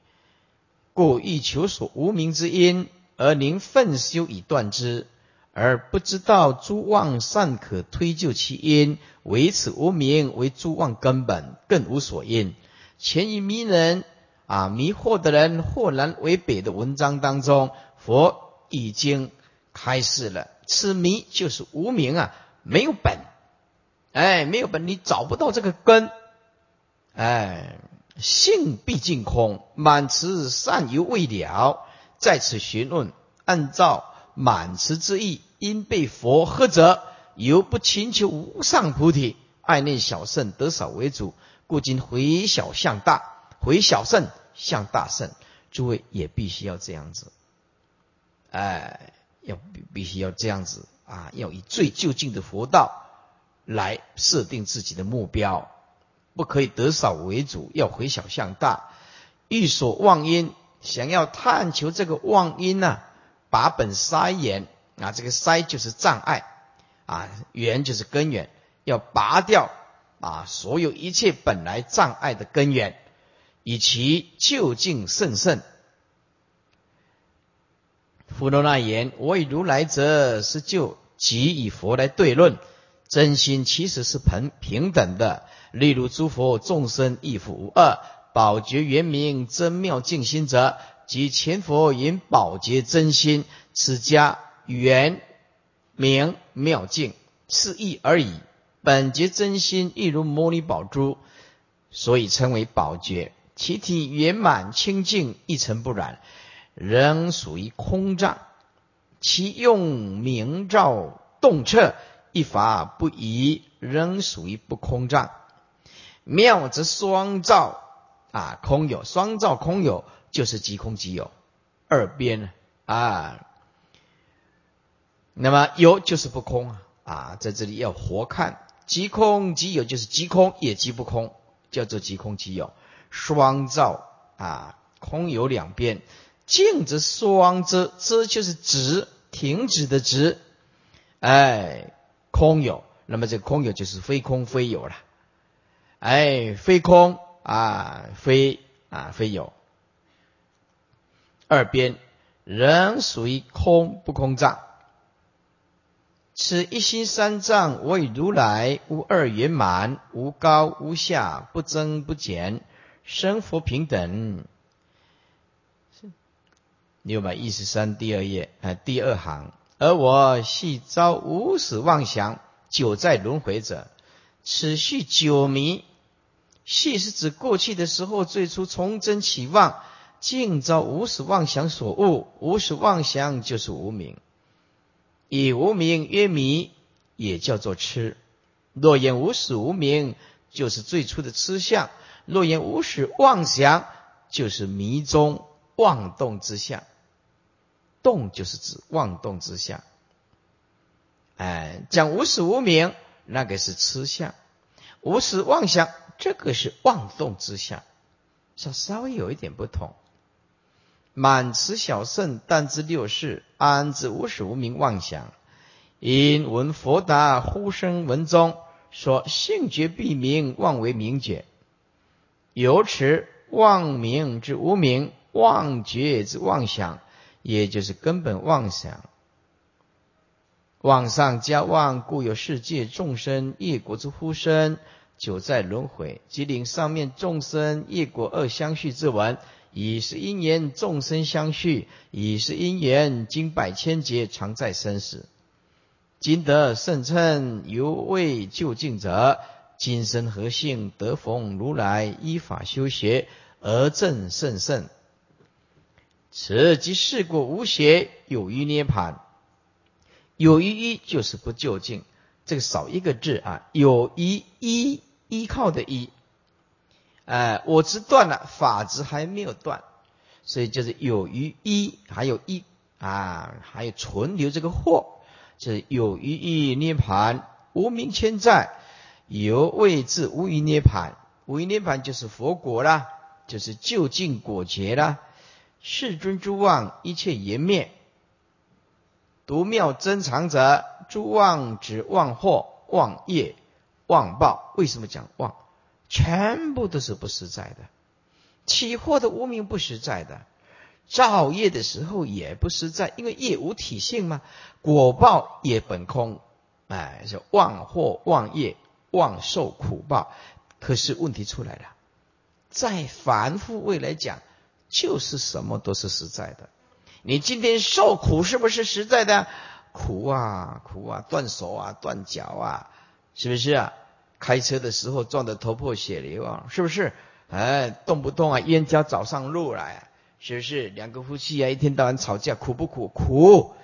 故欲求所无名之因，而宁奋修以断之，而不知道诸妄善可推就其因，唯此无名为诸妄根本，更无所因。前于迷人啊迷惑的人豁然为北的文章当中，佛已经开始了，此迷就是无名啊，没有本，哎，没有本，你找不到这个根，哎。性毕竟空，满池善犹未了，在此询问，按照满池之意，因被佛呵责，犹不请求无上菩提，爱念小圣得少为主，故今回小向大，回小圣向大圣，诸位也必须要这样子，哎，要必必须要这样子啊，要以最就近的佛道来设定自己的目标。不可以得少为主，要回小向大。欲所妄因，想要探求这个妄因呢，把本塞言啊，这个塞就是障碍啊，缘就是根源，要拔掉啊，所有一切本来障碍的根源，以其就近甚甚。佛罗那言：我以如来者，是就即以佛来对论，真心其实是平平等的。例如诸佛众生亦复无二，宝觉圆明真妙净心者，即前佛引宝觉真心，此家圆明妙净是意而已。本觉真心亦如摩尼宝珠，所以称为宝觉。其体圆满清净，一尘不染，仍属于空障。其用明照洞彻，一法不移，仍属于不空障。妙则双照啊，空有双照，空有就是即空即有，二边啊。那么有就是不空啊啊，在这里要活看，即空即有就是即空也即不空，叫做即空即有。双照啊，空有两边，静则双之之就是止，停止的止。哎，空有，那么这个空有就是非空非有了。哎，非空啊，非啊，非有。二边仍属于空不空藏。此一心三藏为如来无二圆满，无高无下，不增不减。生佛平等，六百一十三第二页，呃，第二行。而我系遭无始妄想，久在轮回者，此系久迷。系是指过去的时候，最初从真起妄，尽遭无始妄想所误。无始妄想就是无名，以无名曰迷，也叫做痴。若言无始无明，就是最初的痴相。若言无始妄想，就是迷中妄动之相。动就是指妄动之相。哎，讲无始无明，那个是痴相；无始妄想，这个是妄动之相，稍稍微有一点不同。满持小圣但知六世，安知无始无明妄想？因闻佛达呼声闻中说：性觉必明，妄为明觉。由此妄名之无名，妄觉之妄想，也就是根本妄想。妄上加妄，故有世界众生业果之呼声，久在轮回，即令上面众生业果二相续之文，以是因缘众生相续，以是因缘经百千劫常在生死。今得圣称犹未就近者。今生何幸得逢如来依法修学而正甚圣？此即事故无邪，有余涅盘。有余一就是不究竟，这个少一个字啊。有余依依靠的依，哎，我执断了，法执还没有断，所以就是有余一，还有一啊，还有存留这个货，就是有余一涅盘，无名千载。由未至无余涅盘，无余涅盘就是佛果啦，就是就近果结啦。世尊诸妄一切言灭，独妙珍藏者，诸妄指妄惑、妄业、妄报。为什么讲妄？全部都是不实在的。起惑的无名不实在的，造业的时候也不实在，因为业无体性嘛。果报也本空，哎，是妄惑、妄业。妄受苦报，可是问题出来了，在凡夫位来讲，就是什么都是实在的。你今天受苦是不是实在的？苦啊苦啊，断手啊断脚啊，是不是啊？开车的时候撞得头破血流啊，是不是？哎，动不动啊冤家找上路来，是不是？两个夫妻啊一天到晚吵架，苦不苦？苦。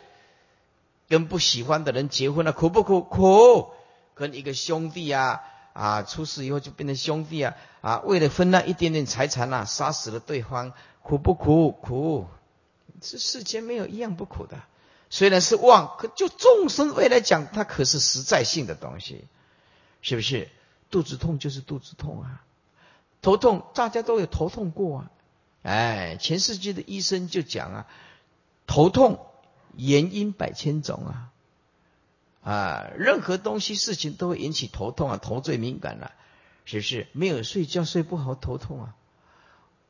跟不喜欢的人结婚了，苦不苦？苦。跟一个兄弟啊啊出事以后就变成兄弟啊啊为了分那一点点财产呐杀死了对方苦不苦苦？这世间没有一样不苦的，虽然是妄，可就众生未来讲，它可是实在性的东西，是不是？肚子痛就是肚子痛啊，头痛大家都有头痛过啊，哎，全世界的医生就讲啊，头痛原因百千种啊。啊，任何东西事情都会引起头痛啊，头最敏感了，是不是？没有睡觉睡不好头痛啊，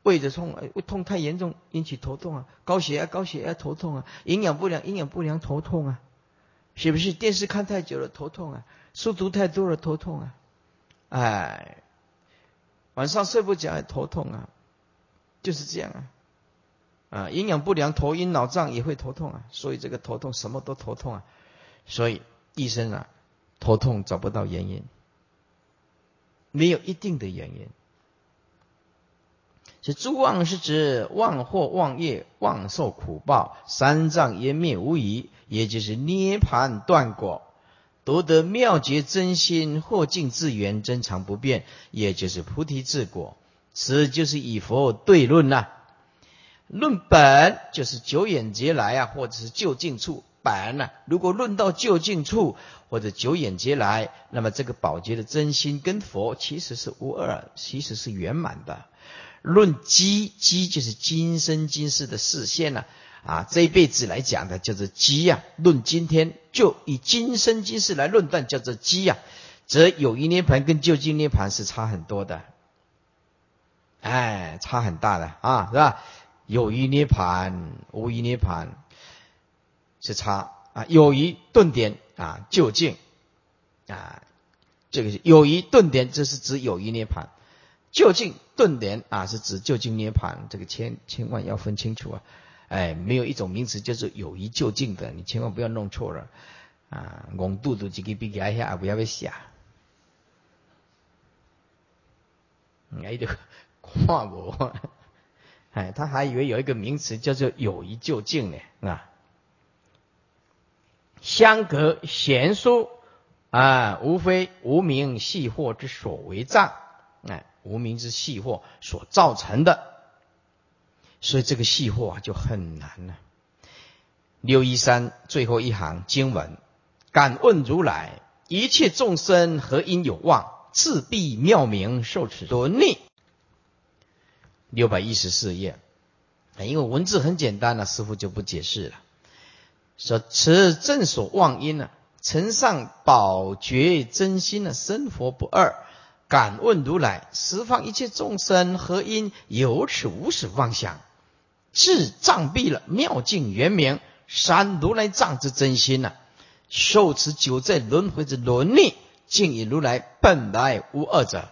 胃的痛，胃痛太严重引起头痛啊，高血压高血压头痛啊，营养不良营养不良头痛啊，是不是？电视看太久了头痛啊，书读太多了头痛啊，哎，晚上睡不着头痛啊，就是这样啊，啊，营养不良头晕脑胀也会头痛啊，所以这个头痛什么都头痛啊，所以。医生啊，头痛找不到原因，没有一定的原因。是诸妄是指妄惑、妄业、妄受苦报，三藏湮灭无疑，也就是涅盘断果。夺得妙觉真心，或净自圆，真常不变，也就是菩提自果。此就是以佛对论呐。论本就是九眼劫来啊，或者是就近处本呐。如果论到就近处或者九眼劫来，那么这个宝洁的真心跟佛其实是无二，其实是圆满的。论机机就是今生今世的视线呐。啊，这一辈子来讲的叫做机呀。论今天，就以今生今世来论断，叫做机呀。则有一涅盘跟就近涅盘是差很多的，哎，差很大的啊，是吧？有一涅盘，无一涅盘是差啊。有一顿点啊，就近啊，这个是有一顿点，这是指有一涅盘。究竟顿点啊，是指究竟涅盘，这个千千万要分清楚啊。哎，没有一种名词叫做有一究竟的，你千万不要弄错了啊！我肚肚几个笔改一下，不要被写。哎，就跨我，哎，他还以为有一个名词叫做有一究竟呢啊。相隔贤疏啊，无非无名细惑之所为障，哎，无名之细货所造成的。所以这个细货啊就很难了。六一三最后一行经文：敢问如来，一切众生何因有望，自必妙明，受持多逆？六百一十四页，因为文字很简单了，师傅就不解释了。说此正所妄因呢，承上宝觉真心呢，生活不二。敢问如来，十方一切众生何因有此无始妄想？智障蔽了妙境圆明，三如来藏之真心呐，受持九在轮回之轮力，竟以如来本来无二者，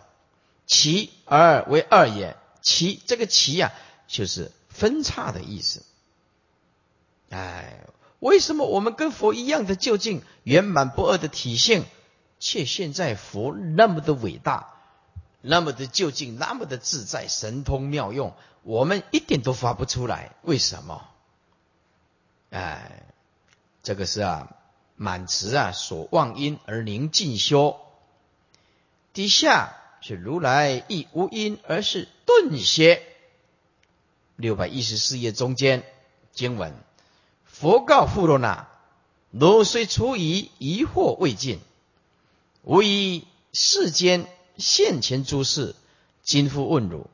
其而为二也。其这个其呀，就是分叉的意思。哎，为什么我们跟佛一样的究竟圆满不二的体性，却现在佛那么的伟大，那么的究竟，那么的自在，神通妙用？我们一点都发不出来，为什么？哎，这个是啊，满词啊，所望因而宁静修。底下是如来亦无因，而是顿歇。六百一十四页中间经文，佛告富罗那：汝虽出疑，疑惑未尽，吾以世间现前诸事，今复问汝。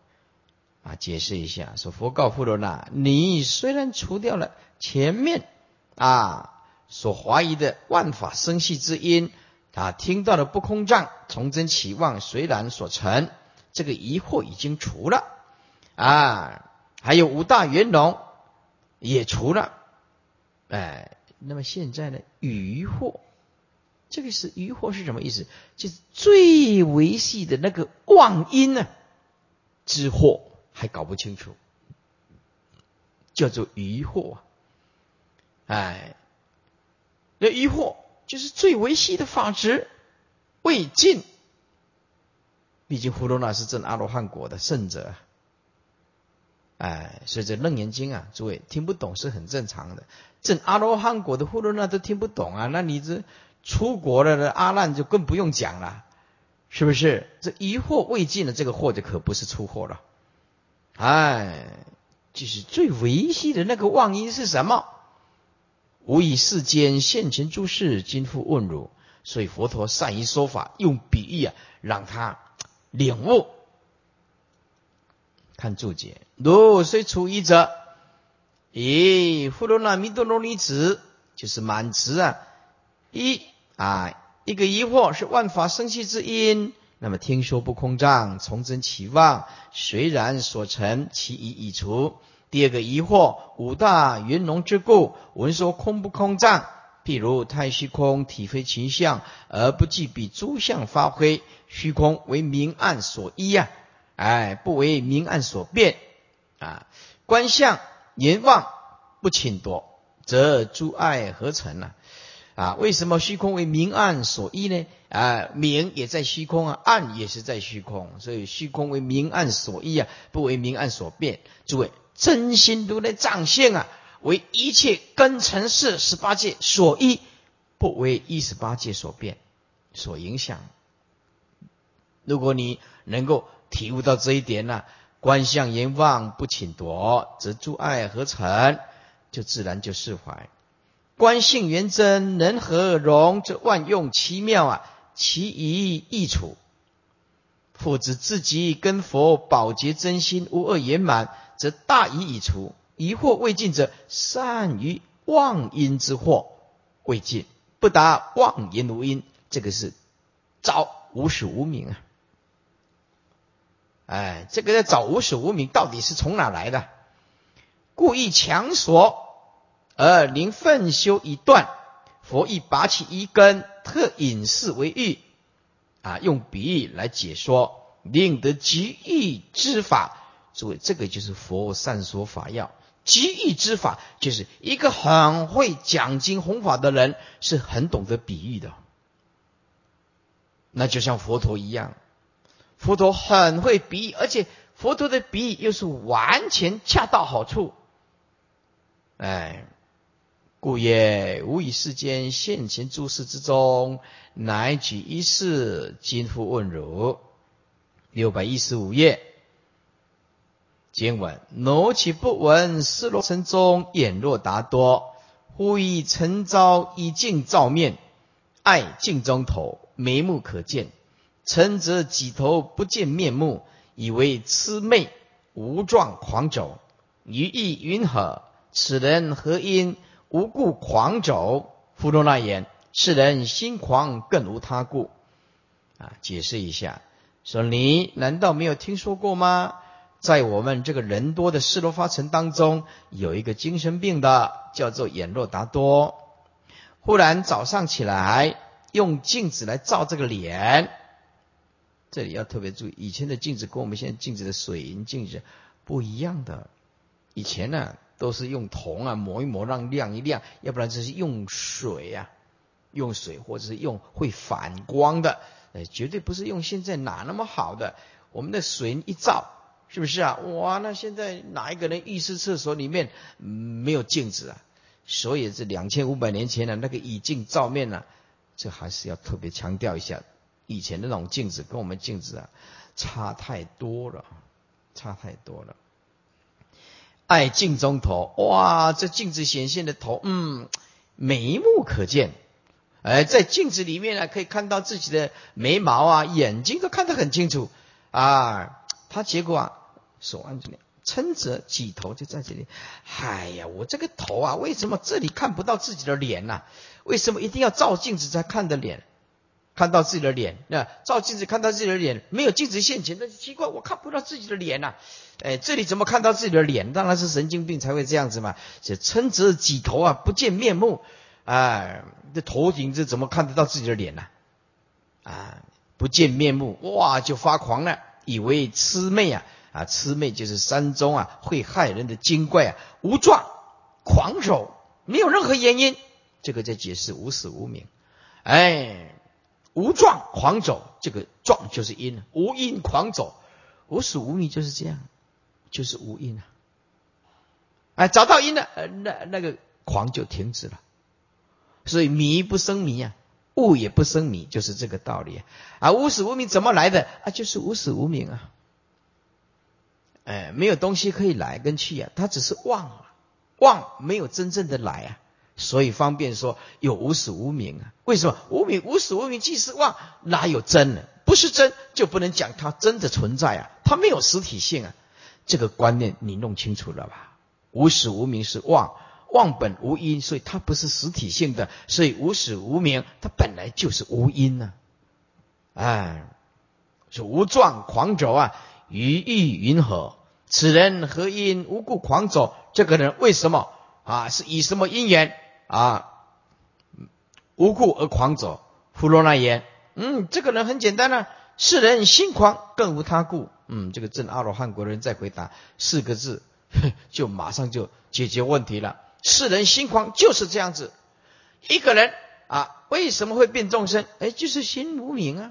啊，解释一下，说佛告富罗那：你虽然除掉了前面啊所怀疑的万法生系之因，啊听到了不空藏从真起妄虽然所成，这个疑惑已经除了啊，还有五大圆融也除了，哎，那么现在呢，疑惑，这个是疑惑是什么意思？就是最维系的那个妄因呢之惑。还搞不清楚，叫做疑惑。哎，那疑惑就是最维系的法执未尽。毕竟呼罗那是证阿罗汉果的圣者，哎，所以这楞严经啊，诸位听不懂是很正常的。证阿罗汉果的呼罗那都听不懂啊，那你这出国了的阿难就更不用讲了，是不是？这疑惑未尽的这个惑就可不是出货了。哎，就是最维系的那个妄因是什么？无以世间现前诸事，今复问汝。所以佛陀善于说法，用比喻啊，让他领悟。看注解：如虽处一者，咦，富罗那弥多罗尼子就是满词啊。一啊，一个疑惑是万法生气之因。那么听说不空障，从真起妄，虽然所成，其疑已除。第二个疑惑，五大云龙之故，闻说空不空障，譬如太虚空，体非群相，而不具比诸相发挥。虚空为明暗所依呀，哎，不为明暗所变啊。观相言妄不侵夺，则诸爱何成呢？啊，为什么虚空为明暗所依呢？啊，明也在虚空啊，暗也是在虚空，所以虚空为明暗所依啊，不为明暗所变。诸位，真心如来藏性啊，为一切根尘世十八界所依，不为一十八界所变、所影响。如果你能够体悟到这一点呢，观相言望不请夺，则诸爱何成？就自然就释怀。观性圆真，能和容，则万用奇妙啊！其一易处，复知自己跟佛保洁真心无二圆满，则大疑已除。疑惑未尽者，善于妄因之惑未尽，不达妄言无因。这个是找无始无明啊！哎，这个在找无始无明，到底是从哪来的？故意强索。而临奋修已断，佛亦拔起一根，特隐示为喻，啊，用比喻来解说，令得极易之法。诸位，这个就是佛善说法要。极易之法，就是一个很会讲经弘法的人，是很懂得比喻的。那就像佛陀一样，佛陀很会比喻，而且佛陀的比喻又是完全恰到好处。哎。故也：吾以世间现前诸事之中，乃举一事，今复问汝。六百一十五页，经文：挪其不闻，失罗城中，眼若达多。忽以晨朝以镜照面，爱镜中头，眉目可见。臣则几头不见面目，以为痴昧无状狂走，于意云何？此人何因？无故狂走，弗罗那言：世人心狂，更无他故。啊，解释一下，说你难道没有听说过吗？在我们这个人多的斯罗发城当中，有一个精神病的，叫做眼若达多。忽然早上起来，用镜子来照这个脸。这里要特别注意，以前的镜子跟我们现在镜子的水银镜子不一样的。以前呢？都是用铜啊磨一磨让亮一亮，要不然就是用水啊，用水或者是用会反光的，呃，绝对不是用现在哪那么好的。我们的水一照，是不是啊？哇，那现在哪一个人浴室厕所里面没有镜子啊？所以这两千五百年前的那个以镜照面呢，这还是要特别强调一下，以前的那种镜子跟我们镜子啊差太多了，差太多了。爱镜中头，哇，这镜子显现的头，嗯，眉目可见。哎，在镜子里面呢，可以看到自己的眉毛啊，眼睛都看得很清楚啊。他结果啊，手按这里，撑着几头就在这里。哎呀，我这个头啊，为什么这里看不到自己的脸呢？为什么一定要照镜子才看的脸？看到自己的脸，那照镜子看到自己的脸，没有镜子现前，那奇怪，我看不到自己的脸呐。哎，这里怎么看到自己的脸？当然是神经病才会这样子嘛。这撑着几头啊，不见面目，哎，这头顶这怎么看得到自己的脸呢？啊，不见面目，哇，就发狂了，以为魑魅啊，啊，魑魅就是山中啊会害人的精怪啊，无状狂手，没有任何原因，这个在解释无始无明，哎。无状狂走，这个状就是因，无因狂走，无始无明就是这样，就是无因啊。哎，找到因了，那那个狂就停止了。所以迷不生迷啊，悟也不生迷，就是这个道理啊。啊无始无明怎么来的啊？就是无始无明啊。哎，没有东西可以来跟去啊，它只是妄啊，妄没有真正的来啊。所以方便说有无始无明啊？为什么无明无始无明即是妄？哪有真呢？不是真就不能讲它真的存在啊？它没有实体性啊！这个观念你弄清楚了吧？无始无明是妄，妄本无因，所以它不是实体性的。所以无始无明它本来就是无因呢。哎，是无状狂走啊！于意云何？此人何因无故狂走？这个人为什么啊？是以什么因缘？啊，无故而狂走，弗罗那言，嗯，这个人很简单啊，世人心狂，更无他故。嗯，这个正阿罗汉国人在回答四个字，[laughs] 就马上就解决问题了。世人心狂就是这样子，一个人啊，为什么会变众生？哎，就是心无明啊，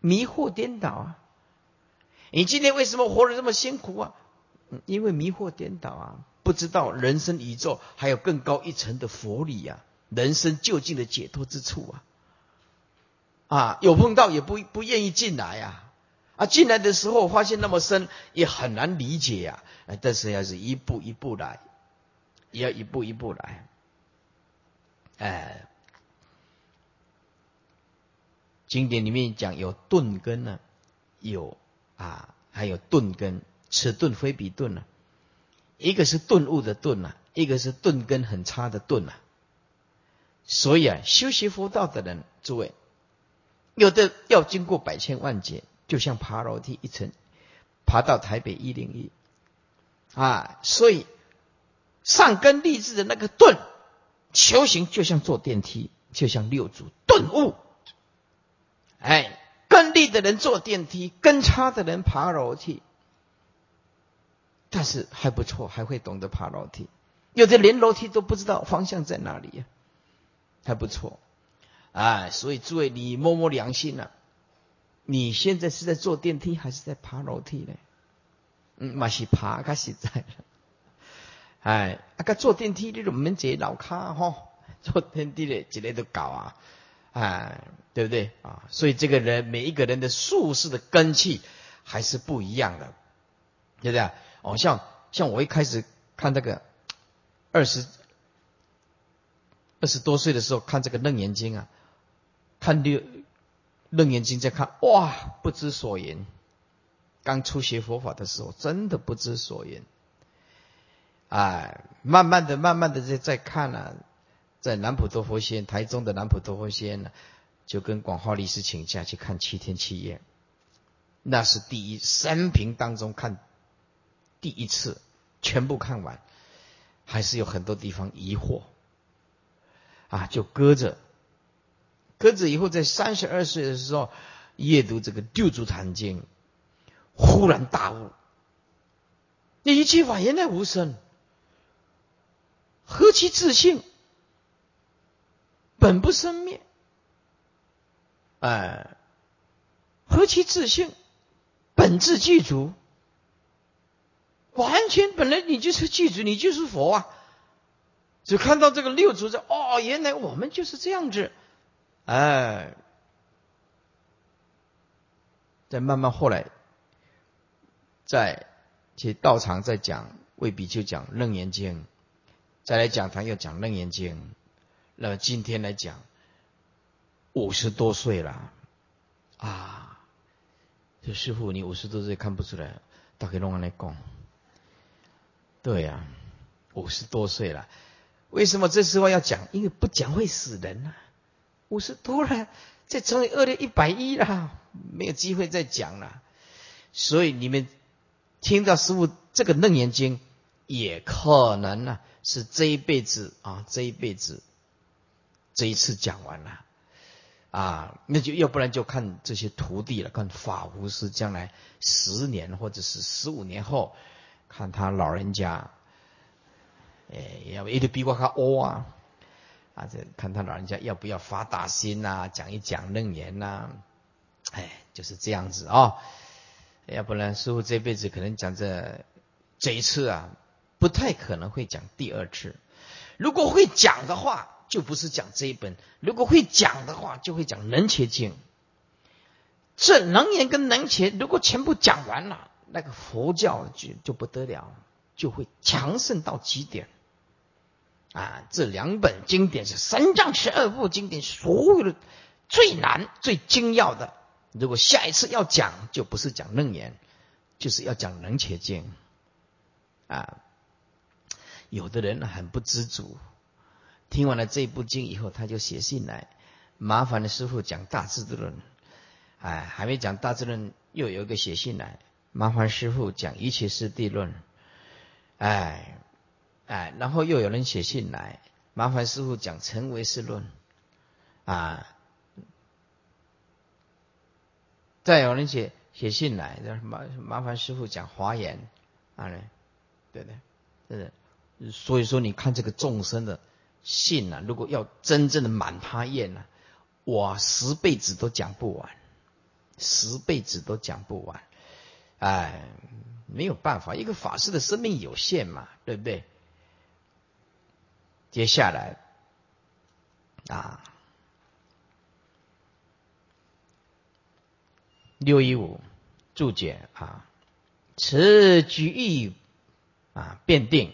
迷惑颠倒啊。你今天为什么活得这么辛苦啊？因为迷惑颠倒啊，不知道人生宇宙还有更高一层的佛理呀，人生究竟的解脱之处啊。啊，有碰到也不不愿意进来呀。啊，进来的时候发现那么深，也很难理解呀。但是要是一步一步来，也要一步一步来。哎，经典里面讲有钝根呢，有啊，还有钝根，此钝非彼钝呢。一个是顿悟的顿呐，一个是顿根很差的顿呐。所以啊，修习佛道的人，诸位，有的要经过百千万劫。就像爬楼梯一层，爬到台北一零一啊，所以上根立志的那个顿修行，就像坐电梯，就像六祖顿悟。哎，根立的人坐电梯，根差的人爬楼梯，但是还不错，还会懂得爬楼梯。有的连楼梯都不知道方向在哪里呀，还不错。哎，所以诸位，你摸摸良心呐。你现在是在坐电梯还是在爬楼梯呢？嗯，嘛是爬，较实在了。哎，啊个坐电梯你都免坐楼卡吼，[laughs] 坐电梯的之类都搞啊，哎，对不对啊？所以这个人每一个人的术士的根气还是不一样的，对不对？哦，像像我一开始看这个二十二十多岁的时候看这个楞严经啊，看六。楞严经在看，哇，不知所言。刚初学佛法的时候，真的不知所言。哎，慢慢的、慢慢的在在看了，在南普陀佛仙，台中的南普陀佛仙呢，就跟广化律师请假去看七天七夜。那是第一生平当中看第一次全部看完，还是有很多地方疑惑，啊，就搁着。搁着以后在三十二岁的时候阅读这个六祖坛经，忽然大悟：你一切法原来无声，何其自信，本不生灭。哎，何其自信，本自具足，完全本来你就是具足，你就是佛啊！只看到这个六祖在哦，原来我们就是这样子。哎，再慢慢后来，在去道场再讲，未必就讲楞严经，再来讲堂又讲楞严经。那么今天来讲，五十多岁了啊，这师傅你五十多岁看不出来，大概弄来讲，对呀，五十多岁了，为什么这时候要讲？因为不讲会死人啊。五十多了，再乘以二的一百一了，没有机会再讲了。所以你们听到师傅这个楞严经，也可能呢是这一辈子啊，这一辈子这一次讲完了啊，那就要不然就看这些徒弟了，看法无师将来十年或者是十五年后，看他老人家，哎，要不一直逼我还欧啊。啊，这看他老人家要不要发大心呐，讲一讲楞严呐，哎，就是这样子啊。要不然师傅这辈子可能讲这这一次啊，不太可能会讲第二次。如果会讲的话，就不是讲这一本；如果会讲的话，就会讲能切经。这能言跟能切，如果全部讲完了，那个佛教就就不得了，就会强盛到极点。啊，这两本经典是三藏十二部经典，所有的最难、最精要的。如果下一次要讲，就不是讲楞严，就是要讲楞且经。啊，有的人很不知足，听完了这部经以后，他就写信来，麻烦的师傅讲大智论。哎，还没讲大智论，又有一个写信来，麻烦师傅讲一切是地论。哎。哎，然后又有人写信来，麻烦师傅讲成唯识论，啊，再有人写写信来，麻麻烦师傅讲华严，啊，对对，对的，所以说你看这个众生的信呢，如果要真正的满他愿呢，我十辈子都讲不完，十辈子都讲不完。哎，没有办法，一个法师的生命有限嘛，对不对？接下来啊，六一五注解啊，此举义啊，辩定。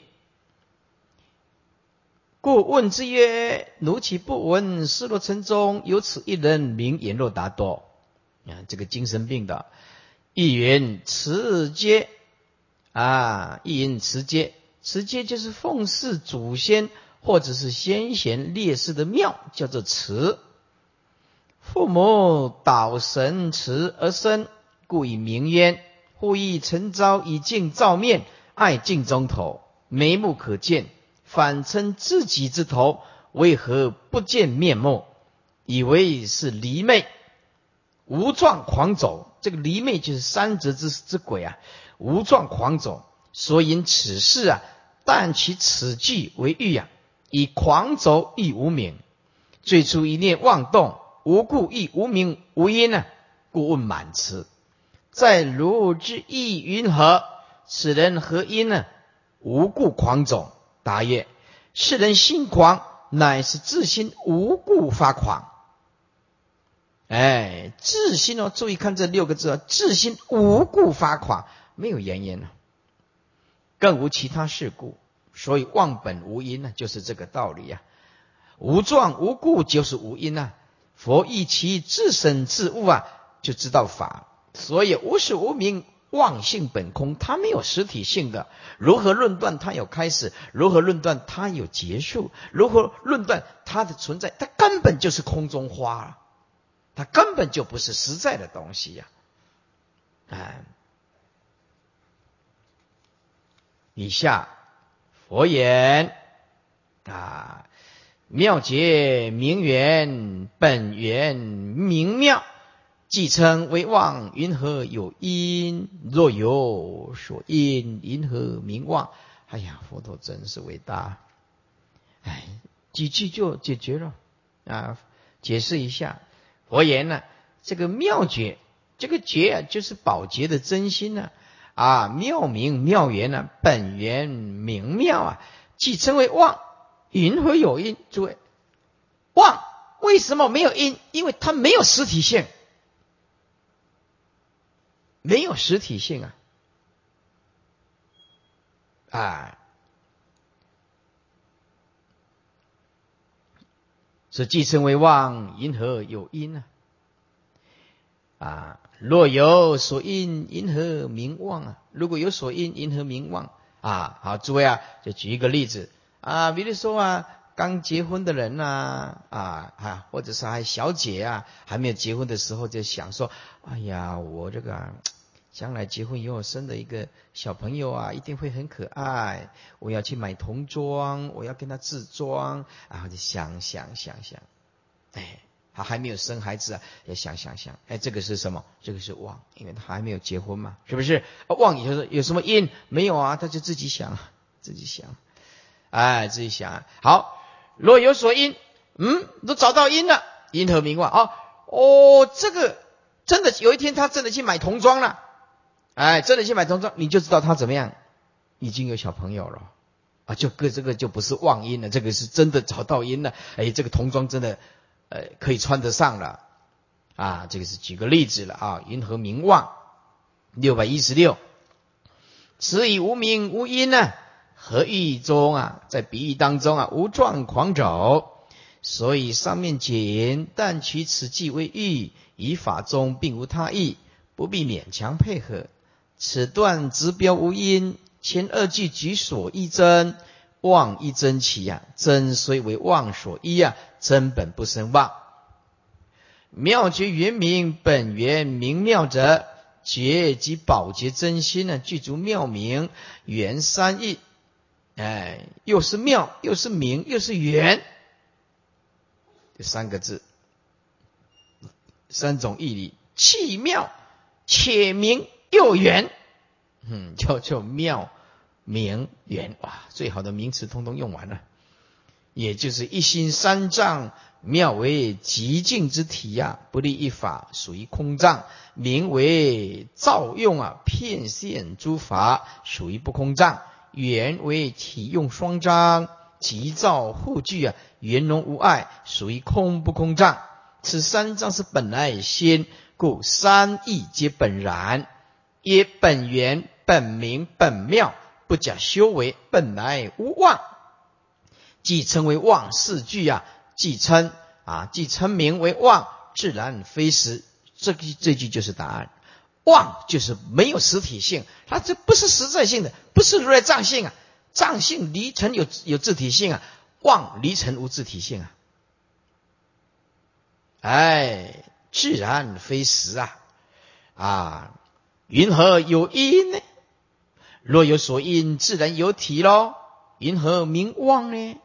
故问之曰：“奴岂不闻？失落城中有此一人，名阎罗达多。啊，这个精神病的，一云持接啊，一云持接，持接就是奉祀祖先或者是先贤烈士的庙，叫做祠。父母祷神祠而生，故以名焉。忽以晨朝以镜照面，爱镜中头，眉目可见。”反称自己之头，为何不见面目？以为是离魅，无状狂走。这个离魅就是三折之之鬼啊，无状狂走。所以此事啊，但其此句为喻啊，以狂走亦无名，最初一念妄动，无故亦无名无因呢？故问满词，在如之意云何？此人何因呢？无故狂走。答曰：世人心狂，乃是自心无故发狂。哎，自心哦，注意看这六个字哦，自心无故发狂，没有原因呢，更无其他事故，所以忘本无因呢，就是这个道理呀。无状无故就是无因呐。佛以其自身自悟啊，就知道法，所以无始无明。妄性本空，它没有实体性的，如何论断它有开始？如何论断它有结束？如何论断它的存在？它根本就是空中花，它根本就不是实在的东西呀！哎，以下佛言啊，妙觉名缘本源明妙。既称为妄，云何有因？若有所因，云何名妄？哎呀，佛陀真是伟大！哎，几句就解决了啊！解释一下，佛言呢，这个妙觉，这个觉啊，就是宝洁的真心呢啊，妙明妙缘呢，本源明妙啊，即称为妄，云何有因？诸位，妄为什么没有因？因为它没有实体性。没有实体性啊！啊，是既称为妄，因何有因呢？啊，若有所因，因何名妄啊？如果有所因，因何名妄啊？好，诸位啊，就举一个例子啊，比如说啊，刚结婚的人呐，啊啊，或者是还小姐啊，还没有结婚的时候，就想说，哎呀，我这个。将来结婚以后生的一个小朋友啊，一定会很可爱。我要去买童装，我要跟他自装，然后就想想想想，哎，他还没有生孩子啊，要想想想，哎，这个是什么？这个是妄，因为他还没有结婚嘛，是不是？妄就是有什么因？没有啊，他就自己想，自己想，哎，自己想。好，若有所因，嗯，都找到因了，因何名妄？啊，哦，这个真的有一天他真的去买童装了。哎，真的去买童装，你就知道他怎么样，已经有小朋友了啊！就个这个就不是妄因了，这个是真的找到因了。哎，这个童装真的，呃，可以穿得上了啊！这个是举个例子了啊。云何名妄？六百一十六，此以无名无因呢？何意中啊？在比喻当中啊，无状狂走，所以上面简但取此句为喻，以法中并无他意，不必勉强配合。此段直标无因，前二句举所依真，妄一真起呀，真虽为妄所依呀，真本不生妄。妙觉原名本源明妙者，觉即宝洁真心呢，具足妙明原三义，哎，又是妙，又是明，又是圆，这三个字，三种义理，气妙且明。又圆，嗯，[laughs] 叫做妙明圆。哇，最好的名词通通用完了。也就是一心三藏，妙为极静之体呀，不立一法，属于空藏，名为造用啊，片现诸法，属于不空藏，缘为体用双张，急躁互具啊，圆融无碍，属于空不空藏。此三藏是本来先，故三义皆本然，曰本源、本名、本妙，不假修为，本来无妄。即称为妄四句啊，即称啊，即称名为妄，自然非实。这句这句就是答案。妄就是没有实体性，它这不是实在性的，不是如来藏性啊。藏性离尘有有自体性啊，妄离尘无自体性啊。哎，自然非实啊啊！云何有因呢？若有所因，自然有体喽。云何名妄呢？